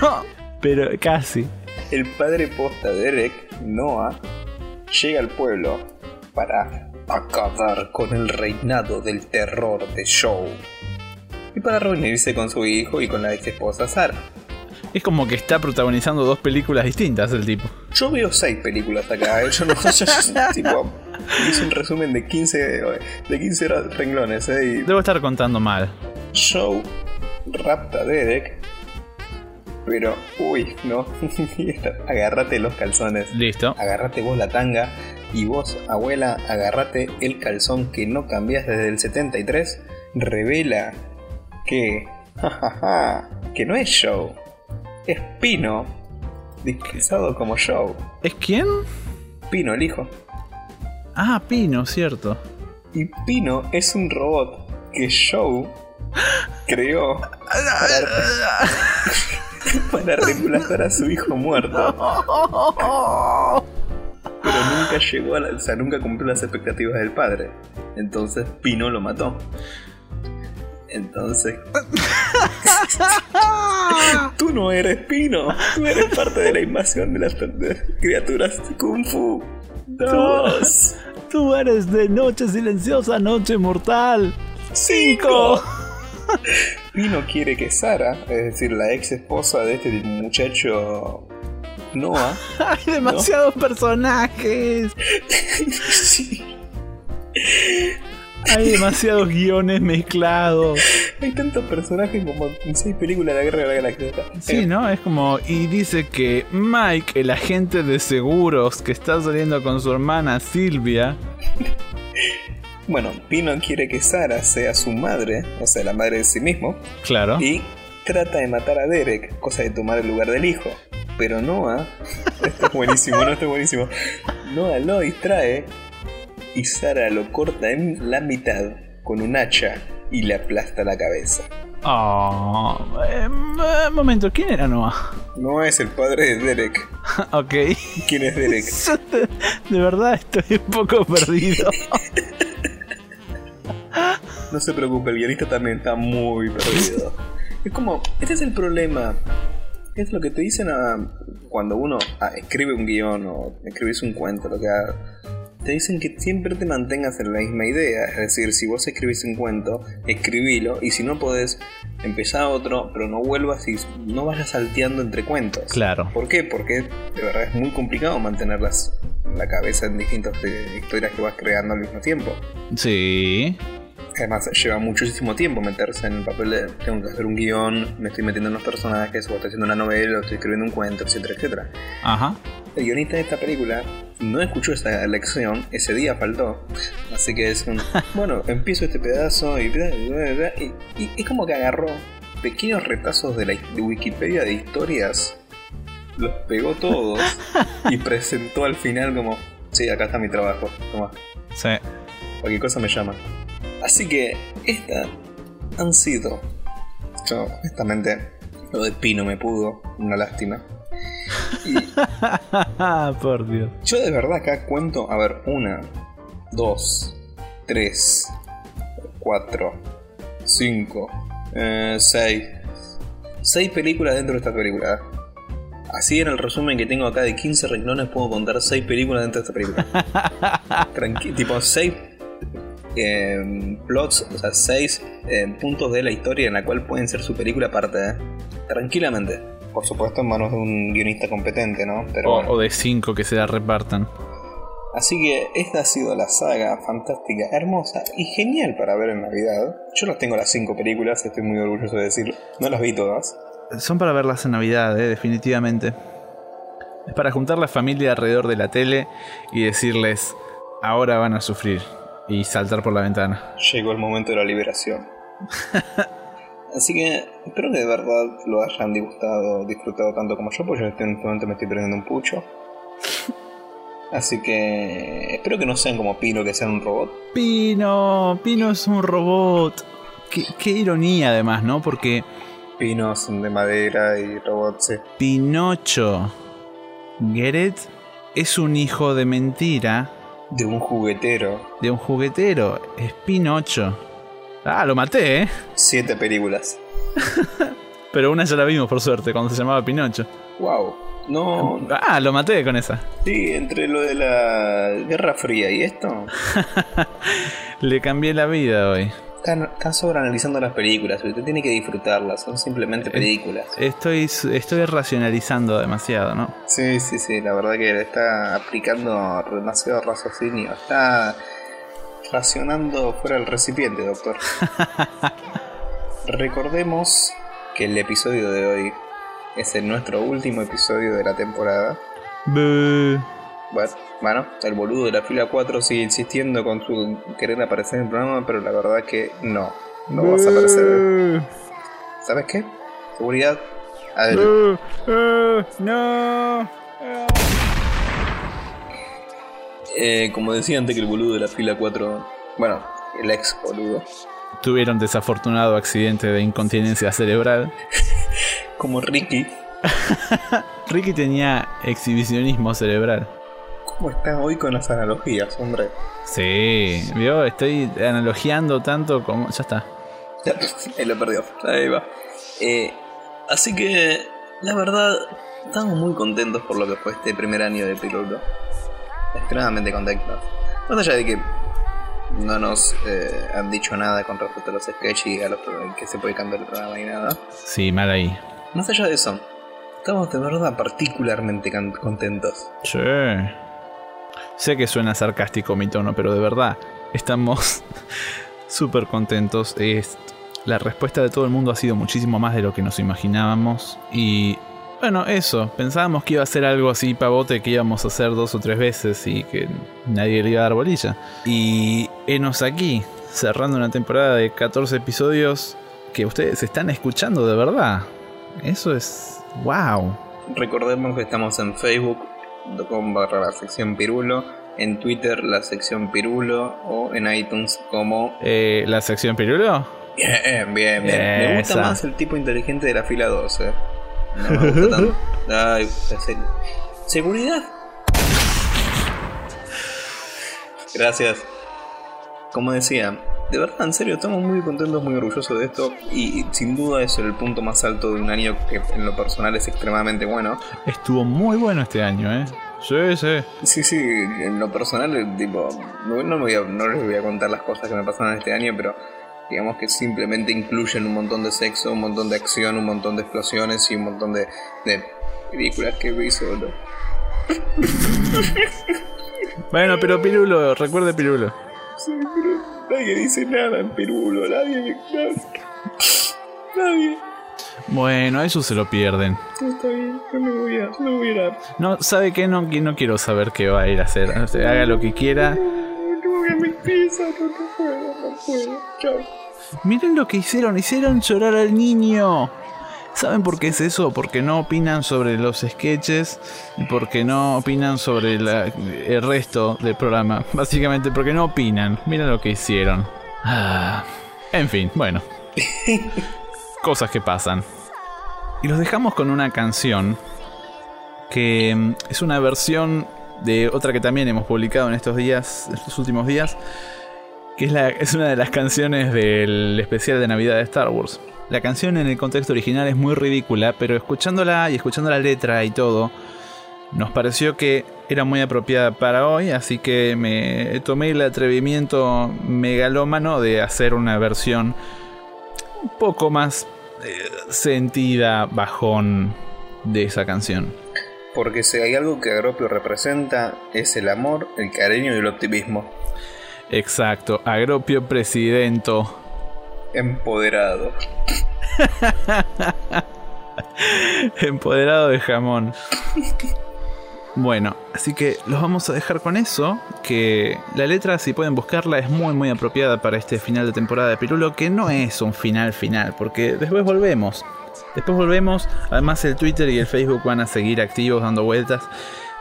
*laughs* Pero casi. el padre posta de Derek, Noah, llega al pueblo para acabar con el reinado del terror de Joe. Y para reunirse con su hijo y con la ex esposa Sarah. Es como que está protagonizando dos películas distintas el tipo. Yo veo seis películas acá, ¿eh? yo no *laughs* yo, tipo, hice un resumen de 15, de 15 renglones, ¿eh? y Debo estar contando mal. Joe rapta a Derek, pero, uy, no, *laughs* agárrate los calzones, Listo. agárrate vos la tanga, y vos, abuela, agárrate el calzón que no cambias desde el 73, revela que, *laughs* jajaja, que no es Joe, es Pino, disfrazado como Joe. ¿Es quién? Pino, el hijo. Ah, Pino, cierto. Y Pino es un robot que Joe creó para, *laughs* para reemplazar a su hijo muerto. Pero nunca llegó a la, o sea, nunca cumplió las expectativas del padre. Entonces Pino lo mató. Entonces. *laughs* tú no eres Pino. Tú eres parte de la invasión de las criaturas Kung Fu. Dos. Tú eres de Noche Silenciosa, Noche Mortal. ¡Cinco! Pino quiere que Sara, es decir, la ex esposa de este muchacho Noah, *laughs* Hay demasiados personajes. *laughs* sí, Hay demasiados guiones mezclados. hay tantos personajes como en seis películas de la Guerra de la Galaxia. Sí, ¿no? Es como. Y dice que Mike, el agente de seguros que está saliendo con su hermana Silvia. *laughs* Bueno, Pino quiere que Sara sea su madre, o sea, la madre de sí mismo, Claro. y trata de matar a Derek, cosa de tomar el lugar del hijo. Pero Noah, *laughs* esto es buenísimo, no, esto es buenísimo. Noah lo distrae y Sara lo corta en la mitad con un hacha y le aplasta la cabeza. Oh, eh, momento, ¿quién era Noah? No es el padre de Derek. *laughs* ok. ¿Quién es Derek? *laughs* De verdad estoy un poco perdido. *laughs* No se preocupe, el guionista también está muy perdido. Es como, este es el problema. Es lo que te dicen a, cuando uno ah, escribe un guion o escribes un cuento, lo que haga. Te dicen que siempre te mantengas en la misma idea. Es decir, si vos escribís un cuento, escribilo. Y si no podés, empezá otro, pero no vuelvas y no vayas salteando entre cuentos. Claro. ¿Por qué? Porque de verdad es muy complicado mantenerlas en la cabeza en distintas eh, historias que vas creando al mismo tiempo. Sí. Además, lleva muchísimo tiempo meterse en el papel de tengo que hacer un guion, me estoy metiendo en los personajes, o estoy haciendo una novela, o estoy escribiendo un cuento, etcétera, etcétera. Ajá. El guionista de esta película no escuchó esa lección, ese día faltó. Así que es un. *laughs* Bueno, empiezo este pedazo y. Y, y es como que agarró pequeños retazos de, la, de Wikipedia de historias, los pegó todos *laughs* y presentó al final como. Sí, acá está mi trabajo, toma. Sí. Cualquier cosa me llama. Así que estas han sido. Yo, honestamente, lo de Pino me pudo, una lástima. Y *laughs* Por Dios. yo de verdad acá cuento, a ver, una, dos, tres, cuatro, cinco, eh, seis. Seis películas dentro de esta película. Así en el resumen que tengo acá de 15 renglones puedo contar 6 películas dentro de esta película. *laughs* Tranqui tipo 6 plots, o sea, 6 puntos de la historia en la cual pueden ser su película aparte. ¿eh? Tranquilamente. Por supuesto en manos de un guionista competente, ¿no? Pero O, bueno. o de cinco que se la repartan. Así que esta ha sido la saga fantástica, hermosa y genial para ver en Navidad. Yo las tengo las 5 películas, estoy muy orgulloso de decirlo. No las vi todas. Son para verlas en Navidad, eh, definitivamente. Es para juntar la familia alrededor de la tele y decirles, ahora van a sufrir. Y saltar por la ventana. Llegó el momento de la liberación. *laughs* Así que espero que de verdad lo hayan disgustado, disfrutado tanto como yo, porque yo en este momento me estoy prendiendo un pucho. *laughs* Así que espero que no sean como Pino, que sean un robot. Pino, Pino es un robot. Qué, qué ironía además, ¿no? Porque Pinos de madera y robots, sí. Pinocho, Geret, es un hijo de mentira De un juguetero. de un juguetero. Es Pinocho. Ah, lo maté, ¿eh? Siete películas. *laughs* Pero una ya la vimos, por suerte, cuando se llamaba Pinocho. Wow. No, Ah, lo maté con esa. sí, entre lo de la Guerra Fría y esto, *laughs* Le cambié la vida hoy. están, sobreanalizando las películas. Usted tiene que disfrutarlas, son simplemente películas. Estoy, estoy racionalizando demasiado, ¿no? Sí, sí, sí, la verdad que está aplicando demasiado raciocinio. Está racionando fuera del recipiente, doctor. *laughs* Recordemos que el episodio de hoy es el nuestro último episodio de la temporada. Buh. Bueno, bueno, el boludo de la fila 4 sigue insistiendo con su querer aparecer en el programa, pero la verdad que no, no vas a aparecer. ¿Sabes qué? Seguridad. Adelante. No. Eh, como decía antes que el boludo de la fila 4, bueno, el ex boludo, Tuvieron desafortunado accidente de incontinencia cerebral. *laughs* como Ricky, *laughs* Ricky tenía exhibicionismo cerebral. ¿cómo estás hoy con las analogías, hombre? Sí, vio, estoy analogiando tanto como. Ya está. *laughs* Ahí lo perdió, ahí va. Eh, así que, la verdad, estamos muy contentos por lo que fue este primer año de piloto. Extremadamente contentos. Más allá de que no nos eh, han dicho nada con respecto a los sketches y a los que se puede cambiar el programa y nada. Sí, mal ahí. Más allá de eso, estamos de verdad particularmente contentos. Sí. Sé que suena sarcástico mi tono, pero de verdad, estamos *laughs* súper contentos. Es- la respuesta de todo el mundo ha sido muchísimo más de lo que nos imaginábamos. Y bueno, eso. Pensábamos que iba a ser algo así pavote que íbamos a hacer dos o tres veces y que nadie le iba a dar bolilla. Y enos aquí, cerrando una temporada de 14 episodios que ustedes están escuchando de verdad. Eso es. ¡Wow! Recordemos que estamos en facebook.com barra la sección Pirulo, en Twitter la sección Pirulo o en iTunes como Eh, ¿La sección Pirulo? Bien, bien, bien. Me gusta más el tipo inteligente de la fila 12. No me gusta tanto. *laughs* Ay, en serio. Seguridad. Gracias. Como decía, de verdad, en serio, estamos muy contentos, muy orgullosos de esto. Y sin duda es el punto más alto de un año que en lo personal es extremadamente bueno. Estuvo muy bueno este año, ¿eh? Sí, sí. Sí, sí, en lo personal, tipo, no, no me voy a- no les voy a contar las cosas que me pasaron este año, pero digamos que simplemente incluyen un montón de sexo, un montón de acción, un montón de explosiones y un montón de, de películas que vi solo. Bueno, pero Pirulo, recuerde Pirulo. Sí, pero nadie dice nada en Perulo, nadie, nadie. Nadie. Bueno, eso se lo pierden. Está bien, no me voy a, no voy a a- No, ¿sabe qué? No, no quiero saber qué va a ir a hacer. O sea, haga lo que quiera. No puedo, no puedo. Chao. Miren lo que hicieron, hicieron llorar al niño. ¿Saben por qué es eso? Porque no opinan sobre los sketches y porque no opinan sobre la- el resto del programa. Básicamente porque no opinan. Miren lo que hicieron. Ah, en fin, bueno. *laughs* Cosas que pasan. Y los dejamos con una canción que mm, es una versión de otra que también hemos publicado en estos días, estos últimos días, que es, la, es una de las canciones del especial de Navidad de Star Wars. La canción en el contexto original es muy ridícula, pero escuchándola y escuchando la letra y todo, nos pareció que era muy apropiada para hoy, así que me tomé el atrevimiento megalómano de hacer una versión un poco más eh, sentida, bajón de esa canción. Porque si hay algo que Agropio representa es el amor, el cariño y el optimismo. Exacto, Agropio Presidento. Empoderado. *laughs* Empoderado de jamón. Bueno, así que los vamos a dejar con eso. Que la letra, si pueden buscarla, es muy muy apropiada para este final de temporada de Pirulo. Que no es un final final, porque después volvemos. Después volvemos. Además, el Twitter y el Facebook van a seguir activos dando vueltas.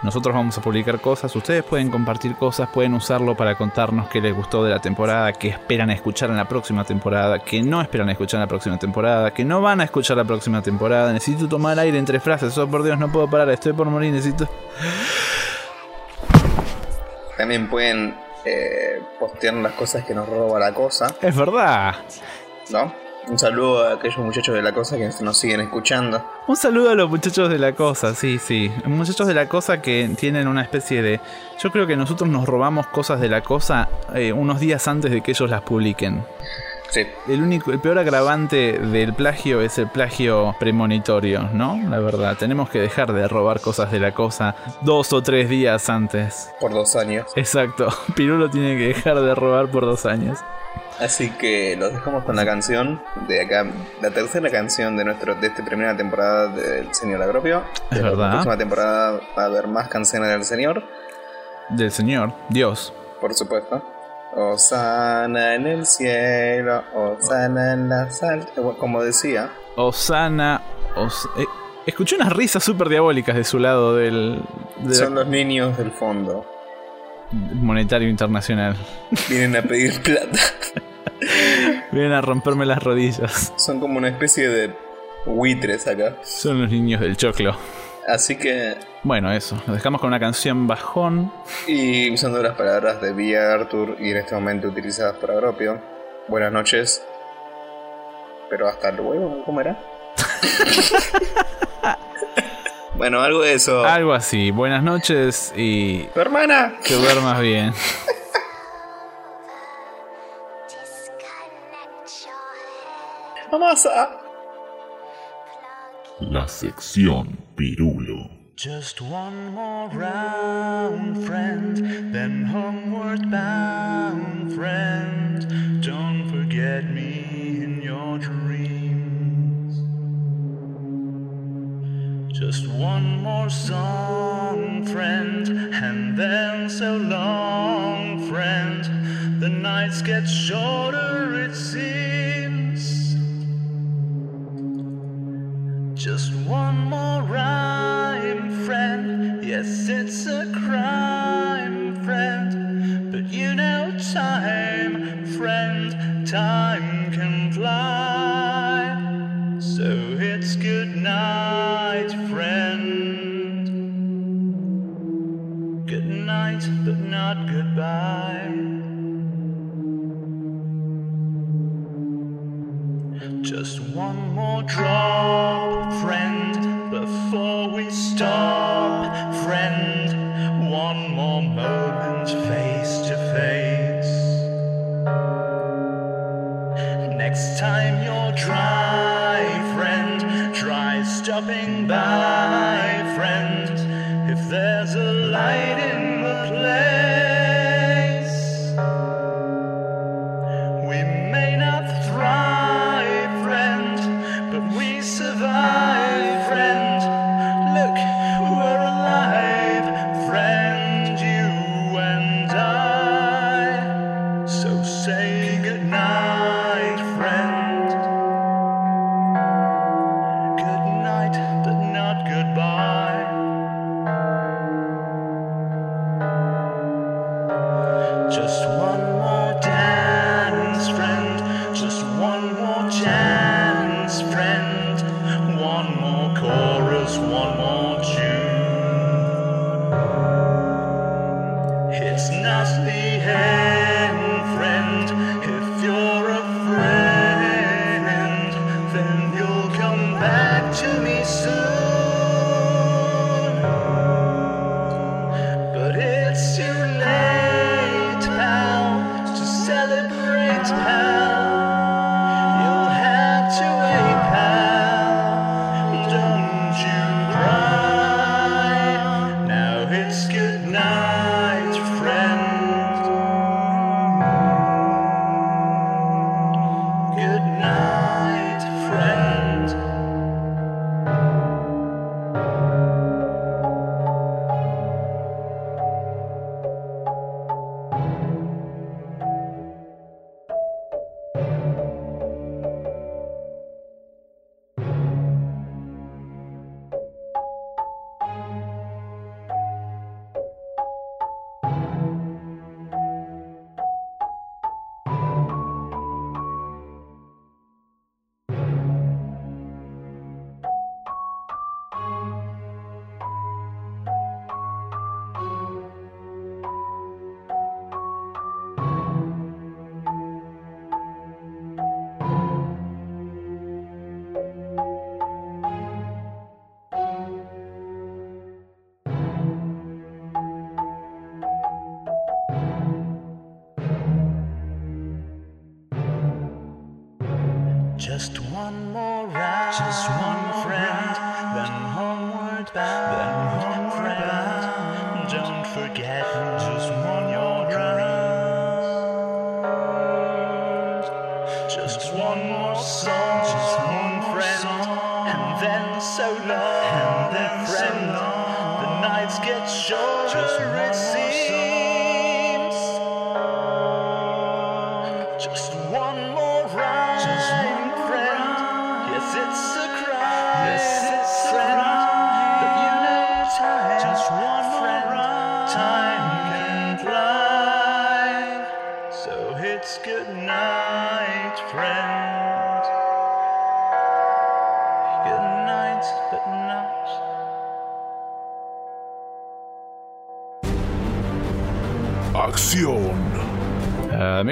Nosotros vamos a publicar cosas, ustedes pueden compartir cosas, pueden usarlo para contarnos qué les gustó de la temporada, qué esperan escuchar en la próxima temporada, qué no esperan escuchar en la próxima temporada, que no van a escuchar la próxima temporada. Necesito tomar aire entre frases, oh por Dios, no puedo parar, estoy por morir, necesito... También pueden eh, postear las cosas que nos roba la cosa, Es verdad. ¿no? Un saludo a aquellos muchachos de la cosa que nos siguen escuchando. Un saludo a los muchachos de la cosa, sí, sí. Muchachos de la cosa que tienen una especie de... Yo creo que nosotros nos robamos cosas de la cosa eh, unos días antes de que ellos las publiquen. Sí. El único, el peor agravante del plagio es el plagio premonitorio, ¿no? La verdad, tenemos que dejar de robar cosas de la cosa dos o tres días antes. Por dos años. Exacto, *laughs* Pirulo tiene que dejar de robar por dos años. Así que los dejamos con la canción de acá, la tercera canción de nuestro de esta primera temporada del Señor Agropio. Es De La verdad. próxima temporada va a haber más canciones del Señor, Del Señor, Dios. por supuesto. Osana en el cielo, Osana en la sal. Como decía, Osana. Os- eh, escuché unas risas súper diabólicas de su lado del, del son los niños del fondo. monetario internacional. Vienen a pedir plata. Vienen a romperme las rodillas. Son como una especie de buitres acá. Son los niños del choclo. Así que, Bueno, eso. Nos dejamos con una canción bajón. y usando las palabras de Vía Arthur y en este momento utilizadas por Agropio, buenas noches. Pero hasta luego, ¿cómo era? *laughs* bueno, algo de eso. Algo así. Buenas noches y ¡Tu hermana! que duermas bien. *laughs* Vamos a... La sección Pirulo. Just one more round, friend, then homeward bound, friend. Don't forget me in your dreams. Just one more song, friend, and then so long, friend. The nights get shorter, it seems. Just one more rhyme, friend. Yes, it's a crime, friend. But you know, time, friend, time can fly. So it's good night, friend. Good night, but not goodbye. One more drop, friend, before we stop, Just one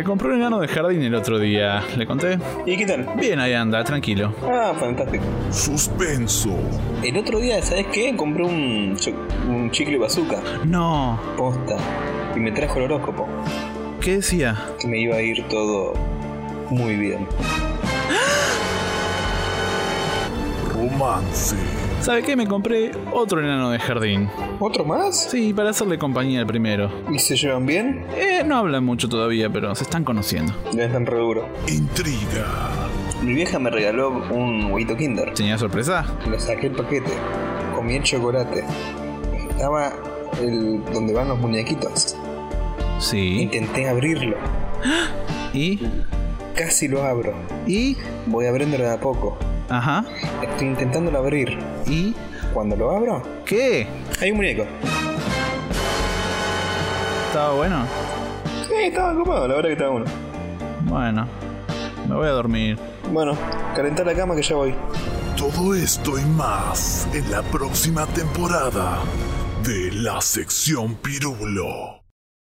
me compré un enano de jardín el otro día. ¿Le conté? ¿Y qué tal? Bien, ahí anda, tranquilo. Ah, fantástico. Suspenso. El otro día, ¿sabes qué? Compré un, un chicle bazooka. No. Posta. Y me trajo el horóscopo. ¿Qué decía? Que me iba a ir todo muy bien. Romance. ¿Sabe qué? Me compré otro enano de jardín. ¿Otro más? Sí, para hacerle compañía al primero. ¿Y se llevan bien? Eh, no hablan mucho todavía, pero se están conociendo. Ya están re duro. Intriga. Mi vieja me regaló un huevito Kinder. ¿Tenía sorpresa? Le saqué el paquete. Comí el chocolate. Estaba el donde van los muñequitos. Sí. Intenté abrirlo. ¿Y? Casi lo abro. ¿Y? Voy abriéndolo de a poco. Ajá. Estoy intentándolo abrir. ¿Y? Cuando lo abro, ¿Qué? hay un muñeco. ¿Estaba bueno? Sí, estaba ocupado, la verdad que estaba bueno. Bueno. Me voy a dormir. Bueno, calentar la cama que ya voy. Todo esto y más en la próxima temporada de la sección Pirulo.